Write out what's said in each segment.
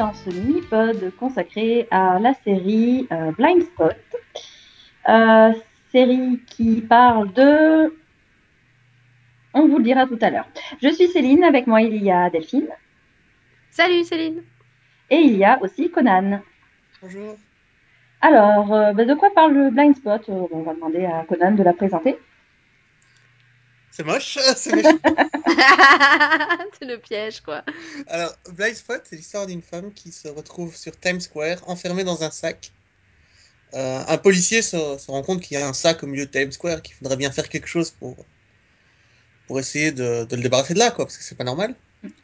dans ce mini-pod consacré à la série euh, Blind Spot. Euh, série qui parle de... On vous le dira tout à l'heure. Je suis Céline, avec moi il y a Delphine. Salut Céline. Et il y a aussi Conan. Bonjour. Alors, euh, bah, de quoi parle le Blind Spot? On va demander à Conan de la présenter. C'est moche, c'est méchant. c'est le piège, quoi. Alors, Blind Spot, c'est l'histoire d'une femme qui se retrouve sur Times Square, enfermée dans un sac. Euh, un policier se, se rend compte qu'il y a un sac au milieu de Times Square, qu'il faudrait bien faire quelque chose pour, pour essayer de, de le débarrasser de là, quoi, parce que c'est pas normal.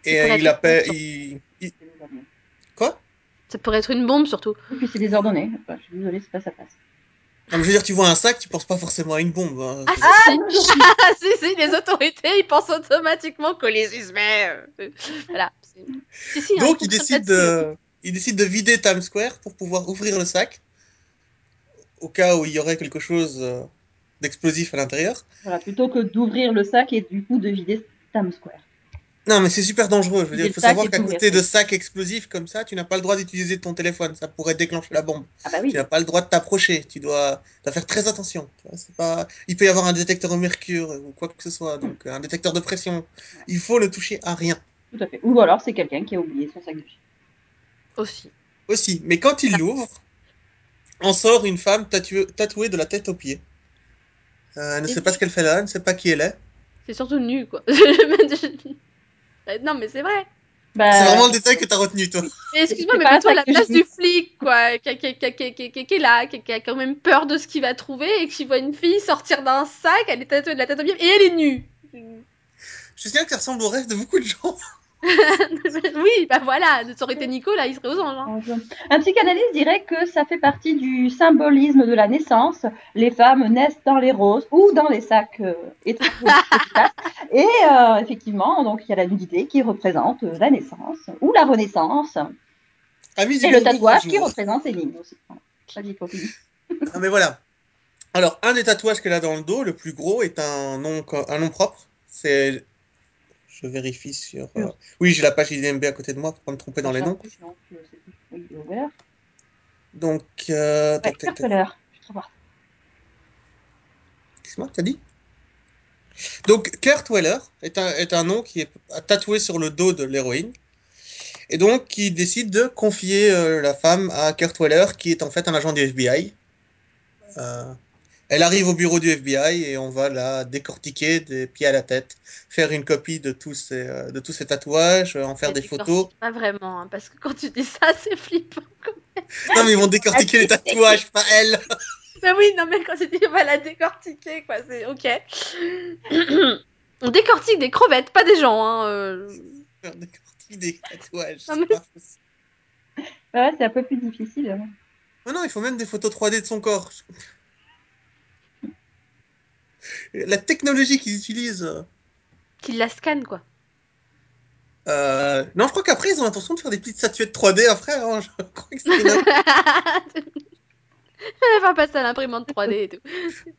Et euh, il appelle. Il, il- Quoi? Ça pourrait être une bombe, surtout. Et puis c'est désordonné. Enfin, je suis désolée, c'est pas sa place. Non, mais je veux dire, tu vois un sac, tu penses pas forcément à une bombe. hein. Ah, si. Ah, si, si, les autorités, ils pensent automatiquement que les euh, Voilà. c'est- Si, si, hein, Donc, je il comprends décide, là-dessus. de, il décide de vider Times Square pour pouvoir ouvrir le sac, au cas où il y aurait quelque chose euh, d'explosif à l'intérieur. Voilà, plutôt que d'ouvrir le sac et du coup de vider Times Square. Non, mais c'est super dangereux. Je veux Vider dire, il faut savoir qu'à côté de sacs explosifs comme ça, tu n'as pas le droit d'utiliser ton téléphone. Ça pourrait déclencher la bombe. Ah bah oui. Tu n'as pas le droit de t'approcher. Tu dois, dois faire très attention. Pas... Il peut y avoir un détecteur au mercure ou quoi que ce soit, donc un détecteur de pression. Il faut ne toucher à rien. Tout à fait. Ou alors c'est quelqu'un qui a oublié son sac de chips. Aussi. Aussi. Mais quand il l'ouvre, en sort une femme tatouée, tatouée de la tête aux pieds. Euh, elle ne Et sait pas ce qu'elle fait là, elle ne sait pas qui elle est. C'est surtout nu, quoi. Euh, non, mais c'est vrai. Bah, C'est vraiment le détail que tu as retenu, toi. Mais excuse-moi, mais pas mets-toi à la place du flic, quoi, qui, qui, qui, qui, qui, qui- qui est là, qui, qui a quand même peur de ce qu'il va trouver, et qui voit une fille sortir d'un sac, elle est tatouée de la tête aux et elle est nue. Je sais que ça ressemble au rêve de beaucoup de gens. oui, bah voilà, ça aurait été Nico, là, il serait aux anges. hein. Un psychanalyste dirait que ça fait partie du symbolisme de la naissance. Les femmes naissent dans les roses ou dans les sacs euh. Et euh, effectivement, donc il y a la nudité qui représente euh, la naissance ou la renaissance. Amis du Et le tatouage qui représente les lignes aussi. Ah, mais voilà. Alors, un des tatouages qu'elle a dans le dos, le plus gros, est un nom, un nom propre. C'est. Je vérifie sur. euh, Oui, j'ai la page IDMB à côté de moi pour pas me tromper dans les noms. Donc, euh. Euh... Ouais, tac. Qu'est-ce que t'as dit? Donc, Kurt Weller est un, est un nom qui est tatoué sur le dos de l'héroïne. Et donc, qui décide de confier euh, la femme à Kurt Weller, qui est en fait un agent du FBI. Euh, elle arrive au bureau du FBI et on va la décortiquer des pieds à la tête, faire une copie de tous ces, euh, de tous ces tatouages, euh, en faire des photos. Pas vraiment, hein, parce que quand tu dis ça, c'est flippant. Non, mais ils vont décortiquer les tatouages, pas elle. Bah oui, non, mais quand tu dis on va la décortiquer, quoi, c'est ok. on décortique des crevettes, pas des gens, hein. euh. Faire décortiquer des tatouages. Non, c'est mais- pas possible. Ouais, c'est un peu plus difficile. hein. Oh non, il faut même des photos 3D de son corps. La technologie qu'ils utilisent. Qu'ils la scannent, quoi. euh, Non, je crois qu'après, ils ont l'intention de faire des petites statuettes 3D après. hein, Je crois que c'est une- Elle va passer à l'imprimante 3D et tout.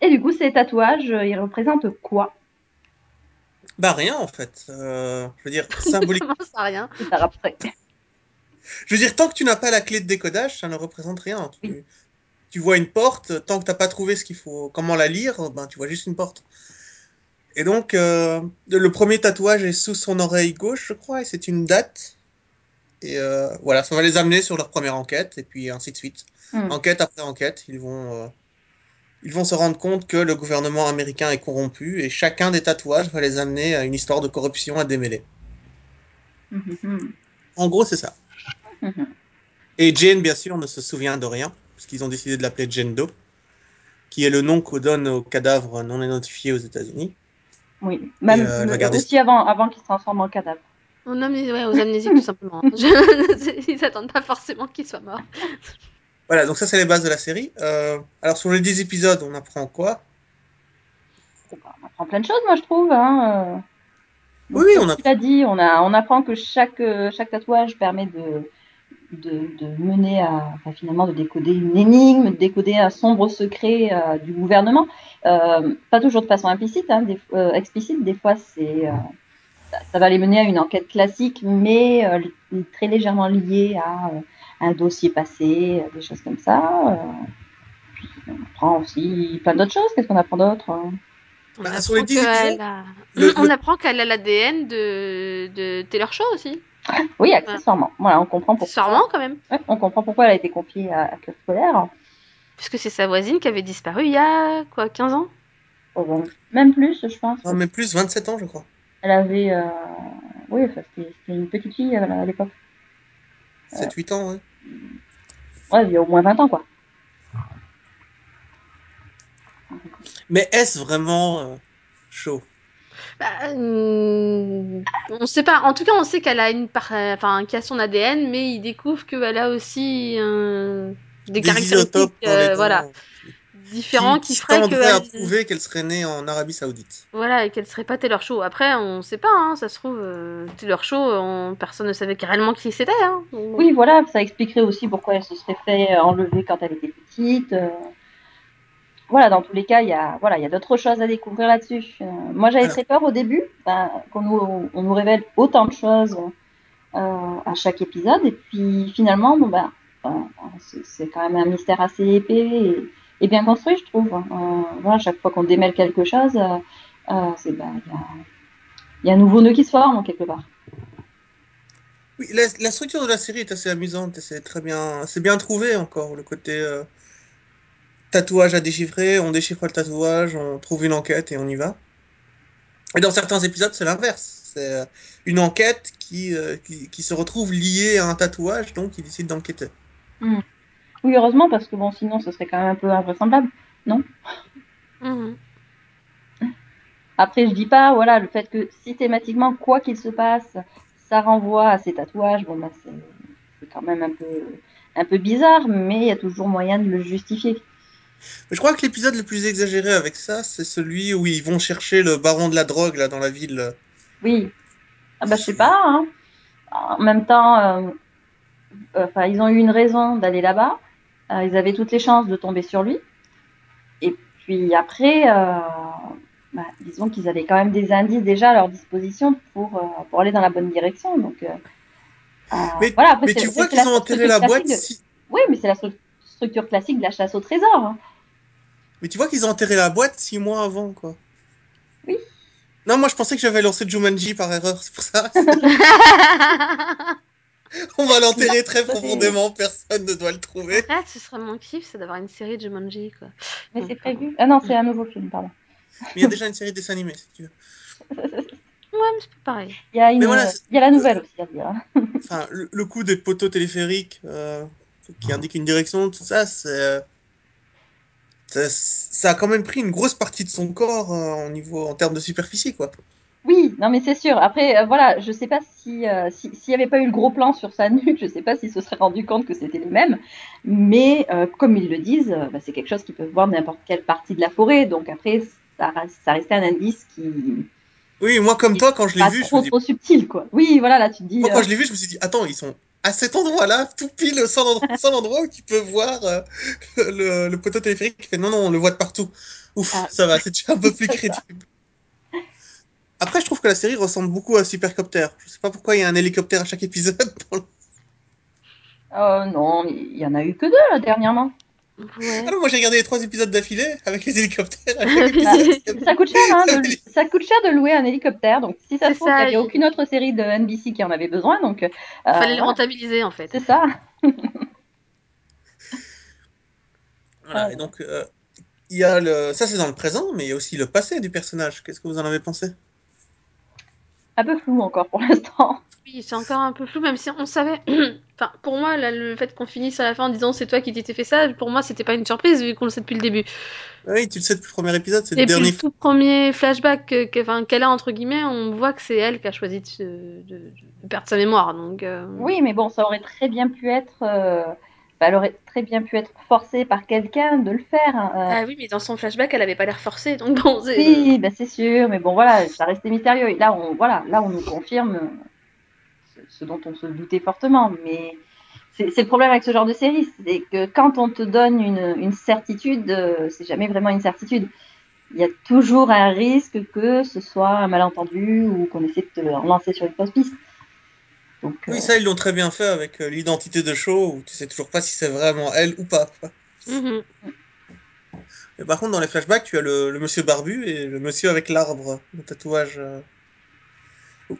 Et du coup, ces tatouages, euh, ils représentent quoi? Bah, rien en fait. Euh, je veux dire, symbolique. Ça, rien C'est ça après. Je veux dire, tant que tu n'as pas la clé de décodage, ça ne représente rien. Tu, Oui. Tu vois une porte, tant que tu n'as pas trouvé ce qu'il faut, comment la lire, ben, tu vois juste une porte. Et donc, euh, le premier tatouage est sous son oreille gauche, je crois, et c'est une date. Et euh, voilà, ça va les amener sur leur première enquête, et puis ainsi de suite. Hmm. Enquête après enquête, ils vont, euh, ils vont se rendre compte que le gouvernement américain est corrompu, et chacun des tatouages va les amener à une histoire de corruption à démêler. Mhm, mhm. En gros, c'est ça. Et Jane, bien sûr, ne se souvient de rien, parce qu'ils ont décidé de l'appeler Jane Doe, qui est le nom qu'on donne aux cadavres non identifiés aux États-Unis. Oui, même euh, garder- aussi avant, avant qu'ils se transforment en cadavre. Aux, amné- ouais, aux amnésiques, tout simplement. Je- Ils attendent pas forcément qu'il soit mort. Voilà, donc ça, c'est les bases de la série. Euh, alors, sur les 10 épisodes, on apprend quoi? On apprend plein de choses, moi, je trouve. Hein. euh. Oui, oui, on Comme tu l'as dit, on, a, on apprend que chaque, euh, chaque tatouage permet de, de, de mener à, enfin, finalement, de décoder une énigme, de décoder un sombre secret euh, du gouvernement. Euh, pas toujours de façon implicite, hein, des, euh, explicite, des fois c'est euh, ça, ça va les mener à une enquête classique, mais euh, très légèrement liée à euh, un dossier passé, des choses comme ça. euh. Puis on apprend aussi plein d'autres choses. Qu'est-ce qu'on apprend d'autre hein? On Bah, apprend sur les 10 qu'elle épisodes, a... le- on apprend qu'elle a l'ADN de... de Taylor Shaw aussi. Oui, accessoirement. Voilà, on comprend pourquoi. Sûrement quand même. Ouais, on comprend pourquoi elle a été confiée à, à Fuller. Puisque c'est sa voisine qui avait disparu il y a quoi 15 ans? Oh, bon, même plus, je pense. Non, mais plus 27 ans, je crois. Elle avait, euh... oui, enfin, c'était une petite fille euh, à l'époque. 7-8 ans, ouais. Ouais, il y a au moins 20 ans, quoi. Mais est-ce vraiment euh, chaud? Bah, euh, On sait pas. En tout cas, on sait qu'elle a une part... enfin, qu'il a son ADN, mais il découvre qu'elle a aussi euh, des, caractéristiques euh, voilà, différents qui, feraient tendraient à qu'elle prouver qu'elle serait née en Arabie Saoudite. voilà, et qu'elle serait pas Taylor Shaw. Après, on sait pas. Hein, ça se trouve, euh, Taylor Shaw, on... personne ne savait réellement qui c'était. Hein. Oui, voilà, ça expliquerait aussi pourquoi elle se serait fait enlever quand elle était petite. Voilà, dans tous les cas, il y a, voilà, il y a d'autres choses à découvrir là-dessus. Euh, moi, j'avais très peur au début ben, qu'on nous, on nous révèle autant de choses euh, à chaque épisode, et puis finalement, bon ben, euh, c'est- quand même un mystère assez épais et, et bien construit, je trouve. Euh, voilà, chaque fois qu'on démêle quelque chose, c'est ben, il y a, il y a un nouveau nœud qui se forme quelque part. Oui, la, la structure de la série est assez amusante c'est très bien, c'est bien trouvé encore le côté tatouage à déchiffrer. On déchiffre le tatouage, on trouve une enquête et on y va. Et dans certains épisodes, c'est l'inverse. C'est euh, une enquête qui, euh, qui, qui se retrouve liée à un tatouage, donc il décide d'enquêter. Oui, heureusement, parce que bon, sinon, ce serait quand même un peu invraisemblable. Mhm. Après, je dis pas, voilà, le fait que systématiquement, quoi qu'il se passe, ça renvoie à ces tatouages, bon, bah, c'est c'est quand même un peu, un peu bizarre, mais il y a toujours moyen de le justifier. Mais je crois que l'épisode le plus exagéré avec ça, c'est celui où ils vont chercher le baron de la drogue là dans la ville. Oui. Ah bah, je sais pas, hein. En même temps, euh, enfin, ils ont eu une raison d'aller là-bas. Euh, ils avaient toutes les chances de tomber sur lui. Et puis après, euh, bah, disons qu'ils avaient quand même des indices déjà à leur disposition pour, pour aller dans la bonne direction. Donc, Mais, voilà, après, mais tu vois qu'ils ont enterré la boîte. classique de- Si... Oui, mais c'est la stru- structure classique de la chasse au trésor. hein. Mais tu vois qu'ils ont enterré la boîte six mois avant, quoi. Oui. Non, moi je pensais que j'avais lancé Jumanji par erreur, c'est pour ça. On va l'enterrer très profondément, personne ne doit le trouver. Arrête, ce serait mon kiff, c'est d'avoir une série de Jumanji, quoi. Mais c'est prévu. Ah non, c'est un nouveau film, pardon. Mais il y a déjà une série de dessins animés, si tu veux. Ouais, mais c'est pas pareil. Il y a, une, Mais voilà, c'est- il y a la nouvelle aussi à dire. Enfin, le, le coup des poteaux téléphériques euh, qui indiquent une direction, tout ça, c'est. euh, ça, a quand même pris une grosse partie de son corps en niveau en termes de superficie, quoi. Oui, non mais c'est sûr. Après, euh, voilà, je sais pas si euh, si- s'il y avait pas eu le gros plan sur sa nuque, je sais pas s'il se serait rendu compte que c'était les mêmes. Mais euh, comme ils le disent, bah, c'est quelque chose qu'ils peuvent voir n'importe quelle partie de la forêt. Donc après, ça, ça restait un indice qui Oui, moi comme toi, quand je l'ai vu, je trop me dis, trop subtil, quoi. Oui, voilà, là tu te dis. moi euh, quand je l'ai vu, je me suis dit, attends, ils sont à cet endroit-là, tout pile seul endroit, où tu peux voir euh, le, le poteau téléphérique. non, non, on le voit de partout. Ouf, Ah. ça va, c'est déjà un peu plus crédible. Après, je trouve que la série ressemble beaucoup à Supercopter. Je sais pas pourquoi il y a un hélicoptère à chaque épisode. euh, non, il y en a eu que deux là, dernièrement. Ouais. Ah non, moi j'ai regardé les trois épisodes d'affilée avec les hélicoptères Ah, Ça coûte cher, hein, de, ça coûte cher de louer un hélicoptère. Donc si ça se trouve, il n'y avait il- aucune autre série de NBC qui en avait besoin. Donc euh, Fallait le rentabiliser, en fait. c'est ça. Voilà, et donc, euh, il y a le... ça c'est dans le présent, mais il y a aussi le passé du personnage. Qu'est-ce que vous en avez pensé? Un peu flou encore pour l'instant. Oui, c'est encore un peu flou, même si on savait. enfin, pour moi, là, le fait qu'on finisse à la fin en disant c'est toi qui t'étais fait ça, pour moi, c'était pas une surprise vu qu'on le sait depuis le début. Oui, tu le sais depuis le premier épisode, c'est Et le puis dernier. le tout premier flashback que- que- enfin, qu'elle a entre guillemets, on voit que c'est elle qui a choisi de, se- de- de perdre sa mémoire. Donc euh, Oui, mais bon, ça aurait très bien pu être. euh, elle aurait très bien pu être forcée par quelqu'un de le faire. hein, euh. Ah oui, mais dans son flashback, elle avait pas l'air forcée, donc bon. Oui, bah, c'est sûr, mais bon, voilà, ça restait mystérieux. Et là, on, voilà, là, on nous confirme ce, dont on se doutait fortement. Mais c'est le problème avec ce genre de série, c'est que quand on te donne une, une certitude, euh, c'est jamais vraiment une certitude. il y a toujours un risque que ce soit un malentendu ou qu'on essaie de te lancer sur une fausse piste. Donc, Oui, euh, ça, ils l'ont très bien fait avec euh, l'identité de show, où tu sais toujours pas si c'est vraiment elle ou pas. Mais par contre, dans les flashbacks, tu as le, le monsieur barbu et le monsieur avec l'arbre, le tatouage.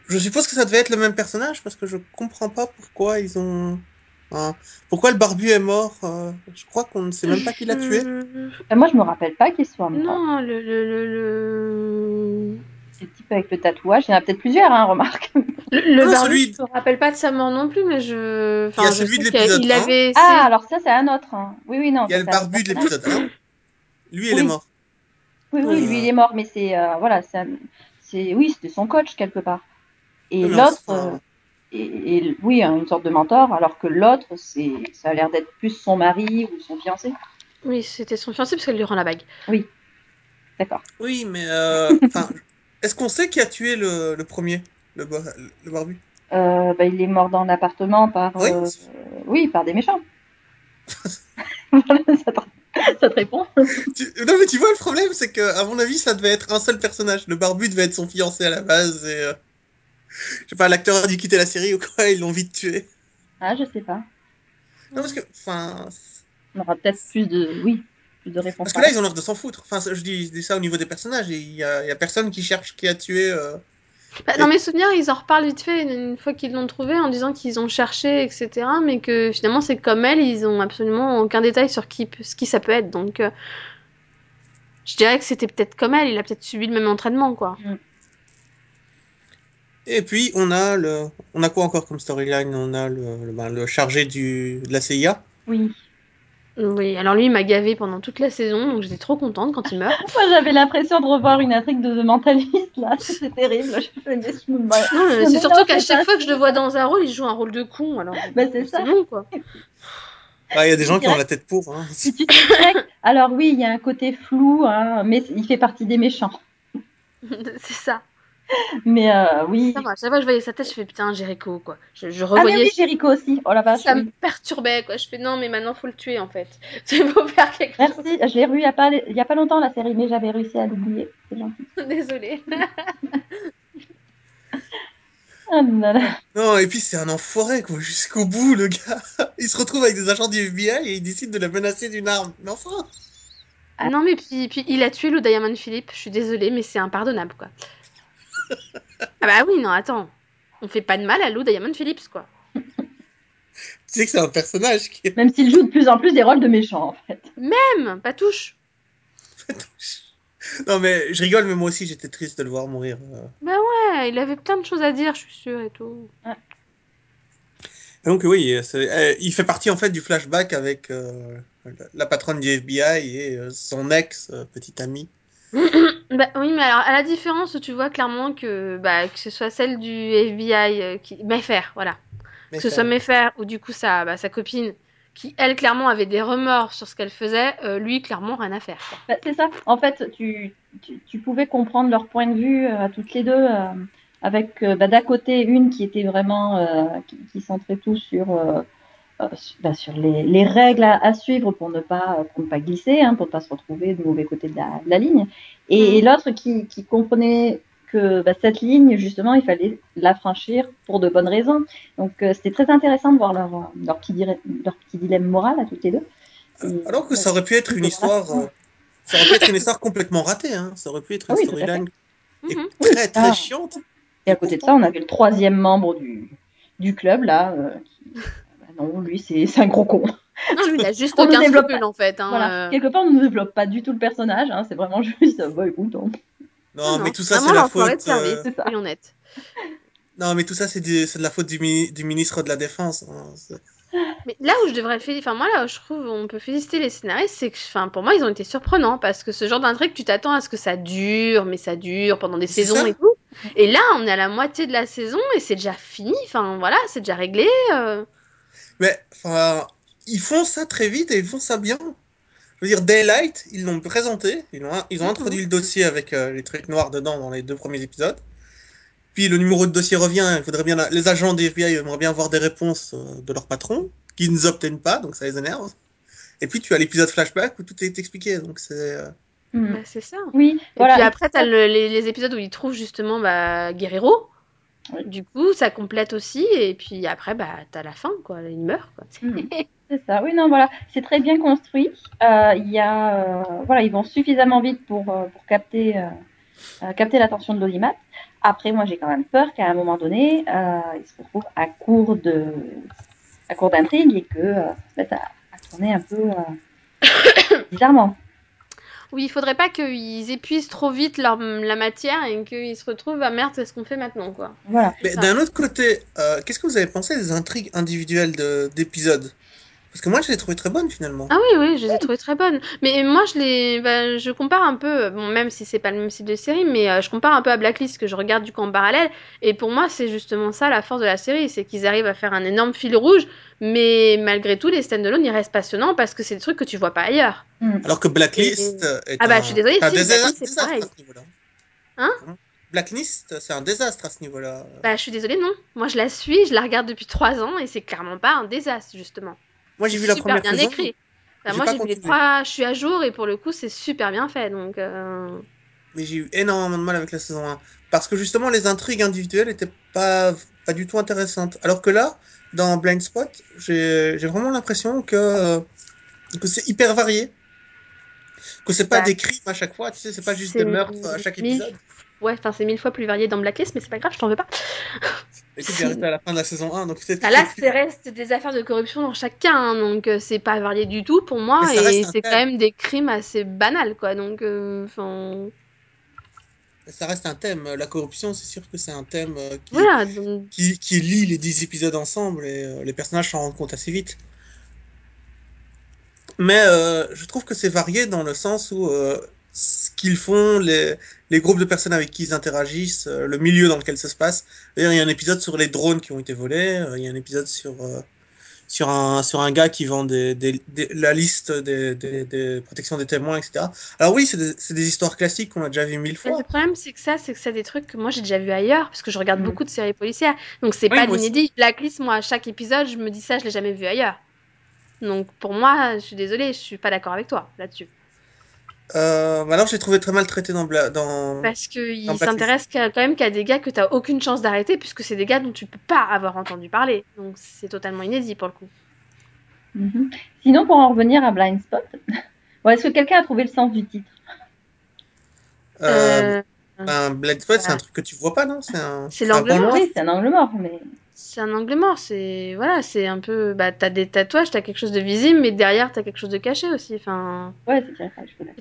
Je suppose que ça devait être le même personnage, parce que je comprends pas pourquoi ils ont... hein, Pourquoi le barbu est mort euh, Je crois qu'on ne sait même pas qui l'a tué. Euh, moi, je me rappelle pas qu'il soit mort. Non, le, le, le, le... C'est le type avec le tatouage. Il y en a peut-être plusieurs, hein, remarque. Le, le Non, barbu, celui- je me rappelle pas de sa mort non plus, mais je. Enfin, Il y a je celui sais de l'épisode qu'il 1. avait. Ah, alors ça, c'est un autre. hein. Oui, oui, non. Il y a le barbu de l'épisode 1. Lui, il Oui. est mort. Oui, oui, lui, il est mort, mais c'est euh, voilà, c'est, un- c'est oui, c'était son coach quelque part. Et Oui, l'autre, enfin, euh, et, et- oui, hein, une sorte de mentor, alors que l'autre, c'est, ça a l'air d'être plus son mari ou son fiancé. Oui, c'était son fiancé parce qu'elle lui rend la bague. D'accord. Oui, mais euh, est-ce qu'on sait qui a tué le, le premier, le, bar- le barbu? Euh, bah, il est mort dans l'appartement par, Oui. euh, oui, par des méchants. Voilà, ça, te, ça te répond? Tu- Non, mais tu vois, le problème, c'est que, à mon avis, ça devait être un seul personnage. Le barbu devait être son fiancé à la base, et euh, je sais pas, l'acteur a dû quitter la série ou quoi, ils l'ont vite tué. Ah, je sais pas. Non, parce que, enfin, On aura peut-être plus de, oui, plus de réponses. parce que là, ils ont l'air de s'en foutre. Enfin, je dis, je dis ça au niveau des personnages, il y a, il y a personne qui cherche qui a tué. euh, Bah, dans mes souvenirs, ils en reparlent vite fait une, fois qu'ils l'ont trouvé en disant qu'ils ont cherché, etc. Mais que finalement, c'est comme elle, ils ont absolument aucun détail sur qui, ce qui ça peut être. Donc, euh, je dirais que c'était peut-être comme elle, il a peut-être subi le même entraînement, quoi. Et puis, on a le, on a quoi encore comme storyline? On a le, le, ben, le chargé du, de la CIA. Oui. Oui, alors lui, il m'a gavé pendant toute la saison, donc j'étais trop contente quand il meurt. Moi, j'avais l'impression de revoir une intrigue de The Mentalist, là. C'était terrible. Je fais, me- Non, c'est surtout qu'à c'est chaque fois que je le vois dans un rôle, il joue un rôle de con, alors. Bah, c'est ça. bon, quoi. Ah, il y a des gens qui ont la tête pour. Hein. Alors oui, il y a un côté flou, hein, mais il fait partie des méchants. c'est ça. Mais euh, oui. Ça va, fois que je voyais sa tête, je fais putain, Jericho, quoi. Je, je Ah mais revoyais oui, Jericho aussi. Oh la vache. ça oui. me perturbait quoi. Je fais non mais maintenant faut le tuer en fait. Il faut faire quelque chose. Merci. Je l'ai revu il y a pas il y a pas longtemps la série, mais j'avais réussi à l'oublier. C'est gentil. Désolée. Ah là là. Non, et puis c'est un enfoiré, quoi, jusqu'au bout, le gars. Il se retrouve avec des agents du FBI et il décide de la menacer d'une arme. Mais enfin Non mais puis, puis il a tué Lou Diamond Philippe. Je suis désolée mais c'est impardonnable quoi. Ah bah oui non attends. On fait pas de mal à Lou Diamond Phillips quoi. Tu sais que c'est un personnage qui. Même s'il joue de plus en plus des rôles de méchants en fait. Même pas touche. Non, mais je rigole, mais moi aussi, j'étais triste de le voir mourir. euh. Ouais il avait plein de choses à dire je suis sûre et tout. Donc oui, euh, il fait partie, en fait, du flashback avec euh, la patronne du FBI et euh, son ex, euh, petite amie. Bah oui mais alors à la différence tu vois clairement que bah que ce soit celle du FBI euh, qui Mayfair voilà. Que ce ça- soit Mayfair ou du coup sa, bah, sa copine, qui elle clairement avait des remords sur ce qu'elle faisait, euh, lui clairement rien à faire. Bah, c'est ça. En fait, tu, tu, tu pouvais comprendre leur point de vue euh, à toutes les deux, euh, avec euh, bah, d'un côté une qui était vraiment euh, qui, qui centrait tout sur sur, bah, sur les, les règles à, à suivre pour ne pas pour ne pas glisser, hein, pour ne pas se retrouver du mauvais côté de la, de la ligne, et, Mhm. et l'autre qui, qui comprenait que bah, cette ligne justement il fallait la franchir pour de bonnes raisons. Donc euh, c'était très intéressant de voir leur leur petit, leur petit dilemme moral à toutes les deux. Et- Alors que ça aurait pu être une Voilà. histoire... euh, Ça aurait pu être une histoire complètement ratée, hein. Ça aurait pu être Ah une oui, à fait. storyline Mhm. très très Ah. chiante. Et à côté de ça, on avait le troisième membre du, du club, là. euh, qui... non, lui, c'est c'est un gros con. Non, lui, il a juste On aucun développe scrupule en fait. Hein, voilà. euh. Quelque part, on ne développe pas du tout le personnage. Hein, c'est vraiment juste, bah écoute, on- Non, Non, mais tout ça, c'est la faute... de service, euh, ça. Non, mais tout ça, c'est de la faute du, du ministre de la Défense. hein. Mais là où je devrais féliciter, enfin moi là où je trouve on peut féliciter les scénaristes, c'est que enfin pour moi ils ont été surprenants parce que ce genre d'intrigue tu t'attends à ce que ça dure, mais ça dure pendant des saisons et tout. Et là on est à la moitié de la saison et c'est déjà fini, enfin voilà c'est déjà réglé. euh. Mais, enfin, ils font ça très vite et ils font ça bien. Je veux dire, Daylight, ils l'ont présenté, ils ont, ils ont Mhm. introduit le dossier avec euh, les trucs noirs dedans dans les deux premiers épisodes. Puis le numéro de dossier revient, il faudrait bien, les agents des FBI aimeraient bien avoir des réponses euh, de leur patron, qui ne obtiennent pas, donc ça les énerve. Et puis tu as l'épisode flashback où tout est expliqué, donc c'est, euh, Mm. Bah, c'est ça. Oui, Et voilà. puis après, t'as le- les, les épisodes où ils trouvent justement bah, Guerrero. Du coup, ça complète aussi. Et puis après, bah, t'as la fin, quoi. Il meurt, quoi. C'est ça, oui, non, voilà, c'est très bien construit. Euh, Il y a, euh, voilà, ils vont suffisamment vite pour, euh, pour capter, euh, capter l'attention de l'audimat. Après, moi, j'ai quand même peur qu'à un moment donné, ils se retrouvent à court de, à court d'intrigue et que ça se mette à, à tourner un peu bizarrement. Oui, il faudrait pas qu'ils épuisent trop vite leur, la matière et qu'ils se retrouvent à merde, qu'est-ce qu'on fait maintenant, quoi. Voilà. Mais d'un autre côté, euh, qu'est-ce que vous avez pensé des intrigues individuelles de- d'épisodes? Parce que moi, je les ai trouvées très bonnes finalement. Ah oui, oui, je les ai trouvées très bonnes. Mais moi, je les, bah, je compare un peu, bon, même si c'est pas le même style de série, mais euh, je compare un peu à Blacklist que je regarde du coup en parallèle. Et pour moi, c'est justement ça la force de la série, c'est qu'ils arrivent à faire un énorme fil rouge, mais malgré tout, les stand-alone, ils restent passionnants parce que c'est des trucs que tu vois pas ailleurs. Mm. Alors que Blacklist est Ah bah, un, je suis désolée, c'est un si, c'est pareil. à ce niveau-là. Hein Blacklist, c'est un désastre à ce niveau-là. Bah, je suis désolée, non. Moi, je la suis, je la regarde depuis trois ans et c'est clairement pas un désastre, justement. Moi, j'ai vu la première bien saison. écrit. J'ai moi, j'ai vu les trois, je suis à jour et pour le coup, c'est super bien fait. Donc, euh, Mais j'ai eu énormément de mal avec la saison 1. Parce que justement, les intrigues individuelles étaient pas, pas du tout intéressantes. Alors que là, dans Blind Spot, j'ai vraiment l'impression que, que c'est hyper varié. Que c'est pas Bah, des crimes à chaque fois, tu sais, c'est pas juste des meurtres à chaque mille- épisode. Ouais, enfin, c'est mille fois plus varié dans Blacklist, mais c'est pas grave, je t'en veux pas. Écoute, arrêté à la fin de la saison 1, donc peut-être Bah, là, c'est reste des affaires de corruption dans chacun, hein, donc euh, c'est pas varié du tout pour moi, et c'est quand même des crimes assez banals, quoi. Donc, euh, ça reste un thème. La corruption, c'est sûr que c'est un thème euh, qui, voilà. donc- qui, qui lie les 10 épisodes ensemble et les personnages s'en rendent compte assez vite. Mais euh, je trouve que c'est varié dans le sens où euh, ce qu'ils font, les, les groupes de personnes avec qui ils interagissent, euh, le milieu dans lequel ça se passe. D'ailleurs, il y a un épisode sur les drones qui ont été volés, euh, il y a un épisode sur, euh, sur, un, sur un gars qui vend des, des, des- la liste des, des, des protections des témoins, etc. Alors oui, c'est des, histoires classiques qu'on a déjà vues mille Mais le fois. problème, c'est que ça, c'est que c'est des trucs que moi j'ai déjà vu ailleurs, parce que je regarde Mm. beaucoup de séries policières. Donc c'est Oui, pas l'inédit. Blacklist, moi, à chaque épisode, je me dis ça, je l'ai jamais vu ailleurs. Donc pour moi, je suis désolée, je suis pas d'accord avec toi là-dessus. Euh, bah alors j'ai trouvé très mal traité dans, Bla- dans, Parce qu'il s'intéresse quand même qu'à des gars que t'as aucune chance d'arrêter, puisque c'est des gars dont tu peux pas avoir entendu parler. Donc c'est totalement inédit pour le coup. Mhm. Sinon, pour en revenir à Blind Spot, bon, est-ce que quelqu'un a trouvé le sens du titre? Euh, Euh, un Blind Spot, c'est un truc que tu vois pas, non? C'est un, l'angle mort. Oui, c'est un angle mort, mais c'est un angle mort, c'est voilà, c'est un peu bah t'as des tatouages, t'as quelque chose de visible, mais derrière t'as quelque chose de caché aussi. Enfin, ouais, c'est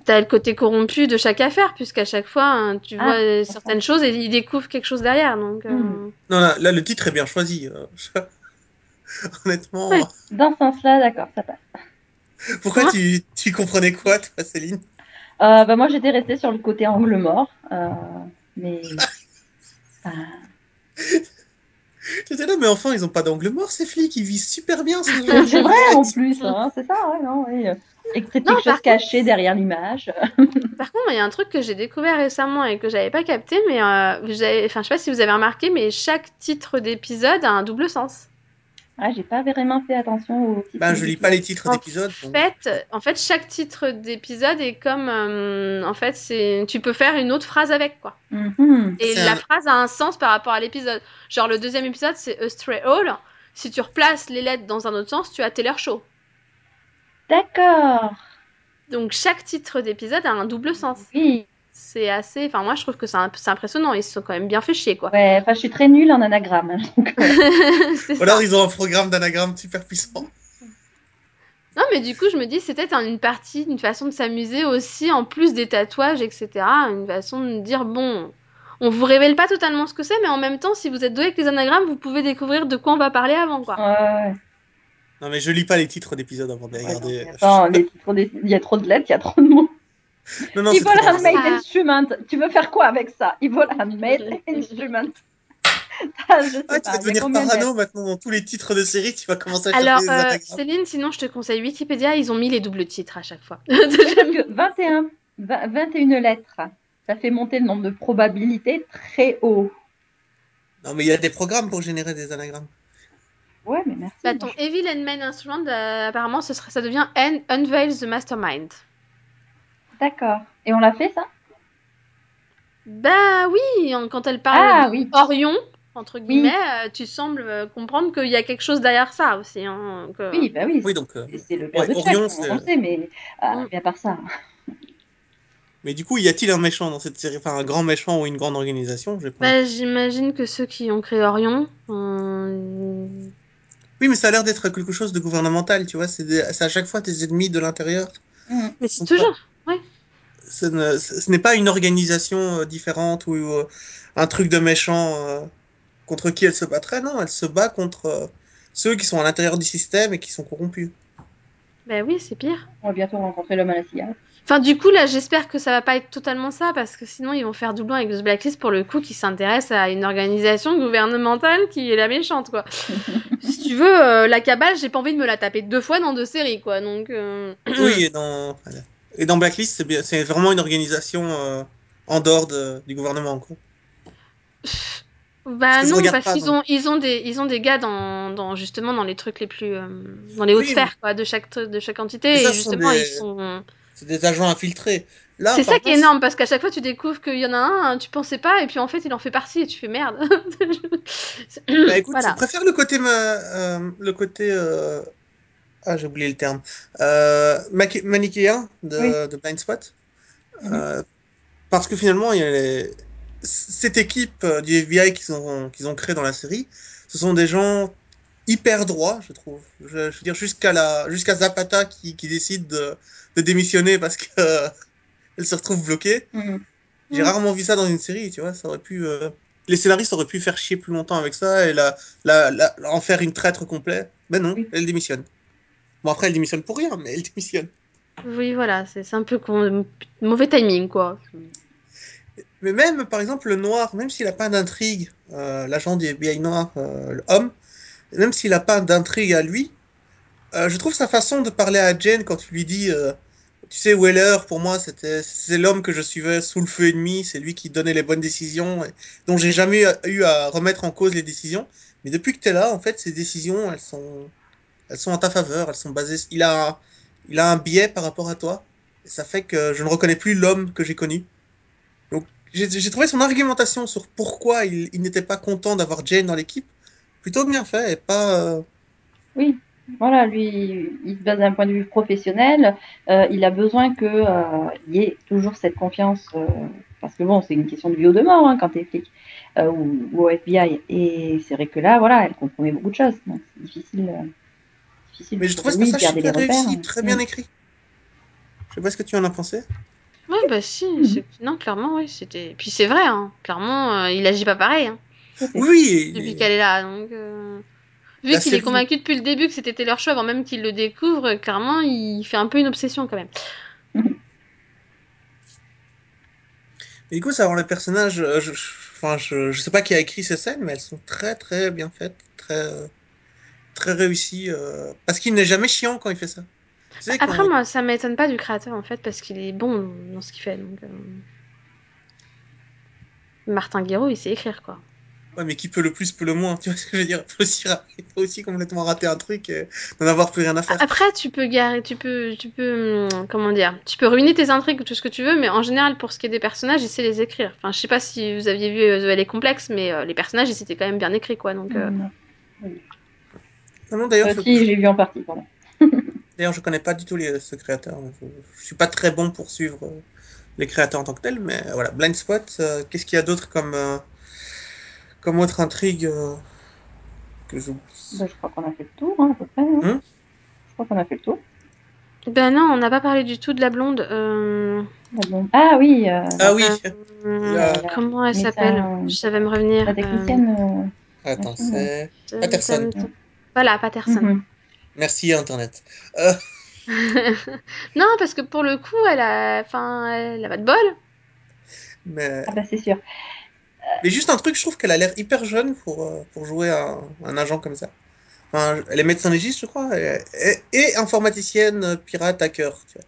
t'as le côté corrompu de chaque affaire, puisqu'à chaque fois hein, tu Ah, vois euh, certaines choses et ils découvrent quelque chose derrière. Donc euh, Hmm. Non, là, là, le titre est bien choisi. euh, Honnêtement, Ouais. Dans ce sens-là, d'accord, ça passe. pourquoi Moi- tu, tu comprenais quoi, toi, Céline? Euh, bah, moi, j'étais restée sur le côté angle mort, euh, mais euh, J'étais là, mais enfin, ils ont pas d'angle mort, ces flics, ils visent super bien ce c'est c'est vrai en plus, hein, c'est ça, ouais, non, oui. Et que c'est quelque par chose caché derrière l'image. Par contre, il y a un truc que j'ai découvert récemment et que j'avais pas capté, mais euh, vous avez... enfin, je sais pas si vous avez remarqué, mais chaque titre d'épisode a un double sens. Ah, j'ai pas vraiment fait attention au titre. Ben, je lis pas les titres En d'épisodes. donc- fait, en fait, chaque titre d'épisode est comme, euh, en fait, c'est, tu peux faire une autre phrase avec quoi. Mhm. Et la un- phrase a un sens par rapport à l'épisode. Genre le deuxième épisode, c'est A Stray Hall. Si tu replaces les lettres dans un autre sens, tu as Taylor Show. D'accord. Donc chaque titre d'épisode a un double sens. Oui. C'est assez, enfin moi je trouve que c'est un- c'est impressionnant. Ils se sont quand même bien fait chier quoi. Ouais, enfin, je suis très nulle en anagramme. hein, donc, euh, Ou alors, ils ont un programme d'anagramme super puissant. Non, mais du coup, je me dis, c'est peut-être un- une partie, une façon de s'amuser aussi, en plus des tatouages, etc. Une façon de dire, bon, on vous révèle pas totalement ce que c'est, mais en même temps, si vous êtes doué avec les anagrammes, vous pouvez découvrir de quoi on va parler avant, quoi. ouais, ouais. Non, mais je lis pas les titres d'épisodes avant de les Ouais, non, regarder. mais attends, les titres des- il y a trop de lettres, il y a trop de mots. Non, non, Il c'est vole trop un bizarre. mail instrument. Tu veux faire quoi avec ça? Il vole un mail instrument. Ah, je sais Ah, tu vas devenir parano maintenant dans tous les titres de séries, tu vas commencer à Alors, euh. Céline, sinon, je te conseille Wikipédia, ils ont mis les doubles titres à chaque fois. Parce que 21, 20 21 lettres, ça fait monter le nombre de probabilités très haut. Non, mais il y a des programmes pour générer des anagrammes. Ouais, mais merci. bah, ton je- Evil and Main Instrument, euh, apparemment, ce serait, ça devient Un- Unveil the Mastermind. D'accord. Et on l'a fait ça? Bah oui, en- quand elle parle Ah, de oui. Orion, entre guillemets, euh, tu sembles euh, comprendre qu'il y a quelque chose derrière ça aussi. hein, que- Oui, bah oui. Oui, donc. euh, c'est- C'est le père ouais, de Orion, on, c'est- on le sait, mais ah, Mm. mais à part ça. Mais du coup, y a-t-il un méchant dans cette série? Enfin, un grand méchant ou une grande organisation Je vais pas- Bah, j'imagine que ceux qui ont créé Orion. euh, Oui, mais ça a l'air d'être quelque chose de gouvernemental, tu vois. C'est des- c'est à chaque fois tes ennemis de l'intérieur. Mm. Mais c'est toujours. Ce ne- ce- ce n'est pas une organisation euh, différente ou euh, un truc de méchant euh, contre qui elle se battrait. Non, elle se bat contre euh, ceux qui sont à l'intérieur du système et qui sont corrompus. Bah oui, c'est pire. On va bientôt rencontrer l'homme à la cigare. Enfin, du coup, là, j'espère que ça va pas être totalement ça, parce que sinon, ils vont faire doublon avec The Blacklist pour le coup, qui s'intéresse à une organisation gouvernementale qui est la méchante, quoi. si tu veux, euh, la cabale, j'ai pas envie de me la taper deux fois dans deux séries, quoi. Donc, euh, oui, et dans, et dans Blacklist, c'est vraiment une organisation euh, en dehors de- du gouvernement. Quoi. bah Parce non, parce pas, qu'ils ont, ils ont des, ils ont des gars dans, dans justement dans les trucs les plus, euh, dans les hautes Oui, sphères, quoi, de chaque, de chaque entité, ça, et justement, des- ils sont. C'est des agents infiltrés. Là, C'est ça qui est énorme parce qu'à chaque fois tu découvres qu'il y en a un, tu pensais pas, et puis en fait il en fait partie et tu fais merde. Bah, écoute, voilà. je préfère le côté, ma- euh, le côté, euh, ah j'ai oublié le terme, euh, manichéen de, Oui. de Blind Spot, Mhm. Euh, parce que finalement, il y a les- cette équipe euh, du FBI qu'ils ont, qu'ils ont créée dans la série, ce sont des gens hyper droits, je trouve. Je, je veux dire jusqu'à la, jusqu'à Zapata qui, qui décide de, de démissionner parce que elle se retrouve bloquée. Mm. J'ai Mm. rarement vu ça dans une série, tu vois. Ça aurait pu, euh, les scénaristes auraient pu faire chier plus longtemps avec ça et la, la, la- en faire une traître complet. Ben non, Oui. elle démissionne. Bon après, elle démissionne pour rien, mais elle démissionne. Oui, voilà, c'est un peu con... mauvais timing quoi. Mais même, par exemple, le noir, même s'il a pas d'intrigue, euh, l'agent du FBI noir, euh, le homme, même s'il a pas d'intrigue à lui, euh, je trouve sa façon de parler à Jane quand il lui dit, euh, tu sais, Weller, pour moi, c'est l'homme que je suivais sous le feu ennemi, c'est lui qui donnait les bonnes décisions, et dont j'ai jamais eu à remettre en cause les décisions. Mais depuis que tu es là, en fait, ces décisions, elles sont, elles sont en ta faveur, elles sont basées, il a, il a un biais par rapport à toi, et ça fait que je ne reconnais plus l'homme que j'ai connu. Donc, j'ai trouvé son argumentation sur pourquoi il, n'était pas content d'avoir Jane dans l'équipe plutôt bien fait et pas. euh, Oui, voilà, lui, il se base d'un point de vue professionnel. Euh, il a besoin que euh, y ait toujours cette confiance, parce que bon, c'est une question de vie ou de mort hein, quand t'es flic ou, ou au FBI. Et c'est vrai que là, voilà, elle compromet beaucoup de choses. Donc c'est difficile, difficile Mais je trouvais ce passage les super repères. réussi, très bien Mm. écrit. Je sais pas ce que tu en as pensé. Ouais, bah si, c'est- non, clairement, oui, c'était. Puis c'est vrai, hein, clairement, euh, il agit pas pareil hein. Oui, depuis qu'elle est là. Donc, euh, vu qu'il est convaincu depuis le début que c'était Taylor Swift avant même qu'il le découvre, clairement, il fait un peu une obsession quand même. Et du coup, savoir les personnages, euh, je, je- enfin, je, je sais pas qui a écrit ces scènes, mais elles sont très très bien faites, très euh, très réussies. euh, parce qu'il n'est jamais chiant quand il fait ça. Tu sais, Après, quand- moi, ça m'étonne pas du créateur en fait, parce qu'il est bon dans ce qu'il fait. Donc, euh, Martin Guéraud, il sait écrire quoi. Ouais, mais qui peut le plus peut le moins. Tu vois ce que je veux dire? Il faut aussi, faut aussi complètement rater un truc et n'en avoir plus rien à faire. Après, tu peux garer, tu peux, tu peux, hum, comment dire, tu peux ruiner tes intrigues ou tout ce que tu veux, mais en général, pour ce qui est des personnages, il sait les écrire. Enfin, je sais pas si vous aviez vu euh, The L.A. Complex, mais euh, les personnages, ils étaient quand même bien écrits, quoi. Donc, euh, Mm. Non, non, d'ailleurs, Euh, je, si, j'ai vu en partie, pardon. d'ailleurs, je connais pas du tout les, ce créateur. Je, je suis pas très bon pour suivre euh, les créateurs en tant que tels, mais euh, voilà. Blind Spot, euh, qu'est-ce qu'il y a d'autre comme, euh, comme autre intrigue euh, que j'oublie Bah, je crois qu'on a fait le tour, hein, à peu près. hein. Hum je crois qu'on a fait le tour. ben non, on n'a pas parlé du tout de la blonde. Euh... Ah. Ah oui, euh, Ah oui, euh, La- Comment elle s'appelle? Ça va me revenir. la technicienne. attends, Machine, c'est euh, Patterson. Voilà, Patterson. mhm. Merci Internet. Euh, non, parce que pour le coup, elle a, enfin, elle a pas de bol. mais, Ah bah c'est sûr. mais juste un truc, je trouve qu'elle a l'air hyper jeune pour, euh, pour jouer un, un agent comme ça. Enfin, elle est médecin légiste, je crois, et, et- et informaticienne, euh, pirate, hacker. Tu vois.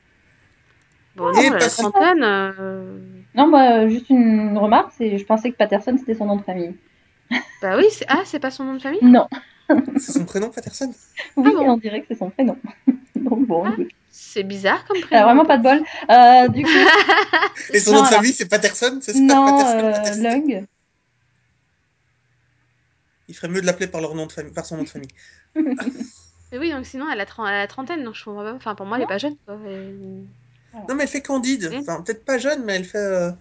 Bon, Et non, la trentaine. euh, Non, bah juste une remarque, c'est je pensais que Patterson c'était son nom de famille. Bah oui, ah, c'est pas son nom de famille? Non. C'est son prénom, Patterson? Oui, bon on dirait que c'est son prénom. Donc bon, Ah. C'est bizarre comme Elle a prénom. vraiment pas de bol. Euh, du coup, Et son nom de famille, c'est Patterson, c'est ça? non, Patterson, euh, Patterson. Lung. Il ferait mieux de l'appeler par, leur nom de famille, par son nom de famille. Mais oui, donc sinon, elle a, tren- elle a la trentaine, donc je comprends pas. Enfin, pour moi, elle est pas jeune, quoi. Non, mais elle fait Candide. Enfin, peut-être pas jeune, mais elle fait. euh,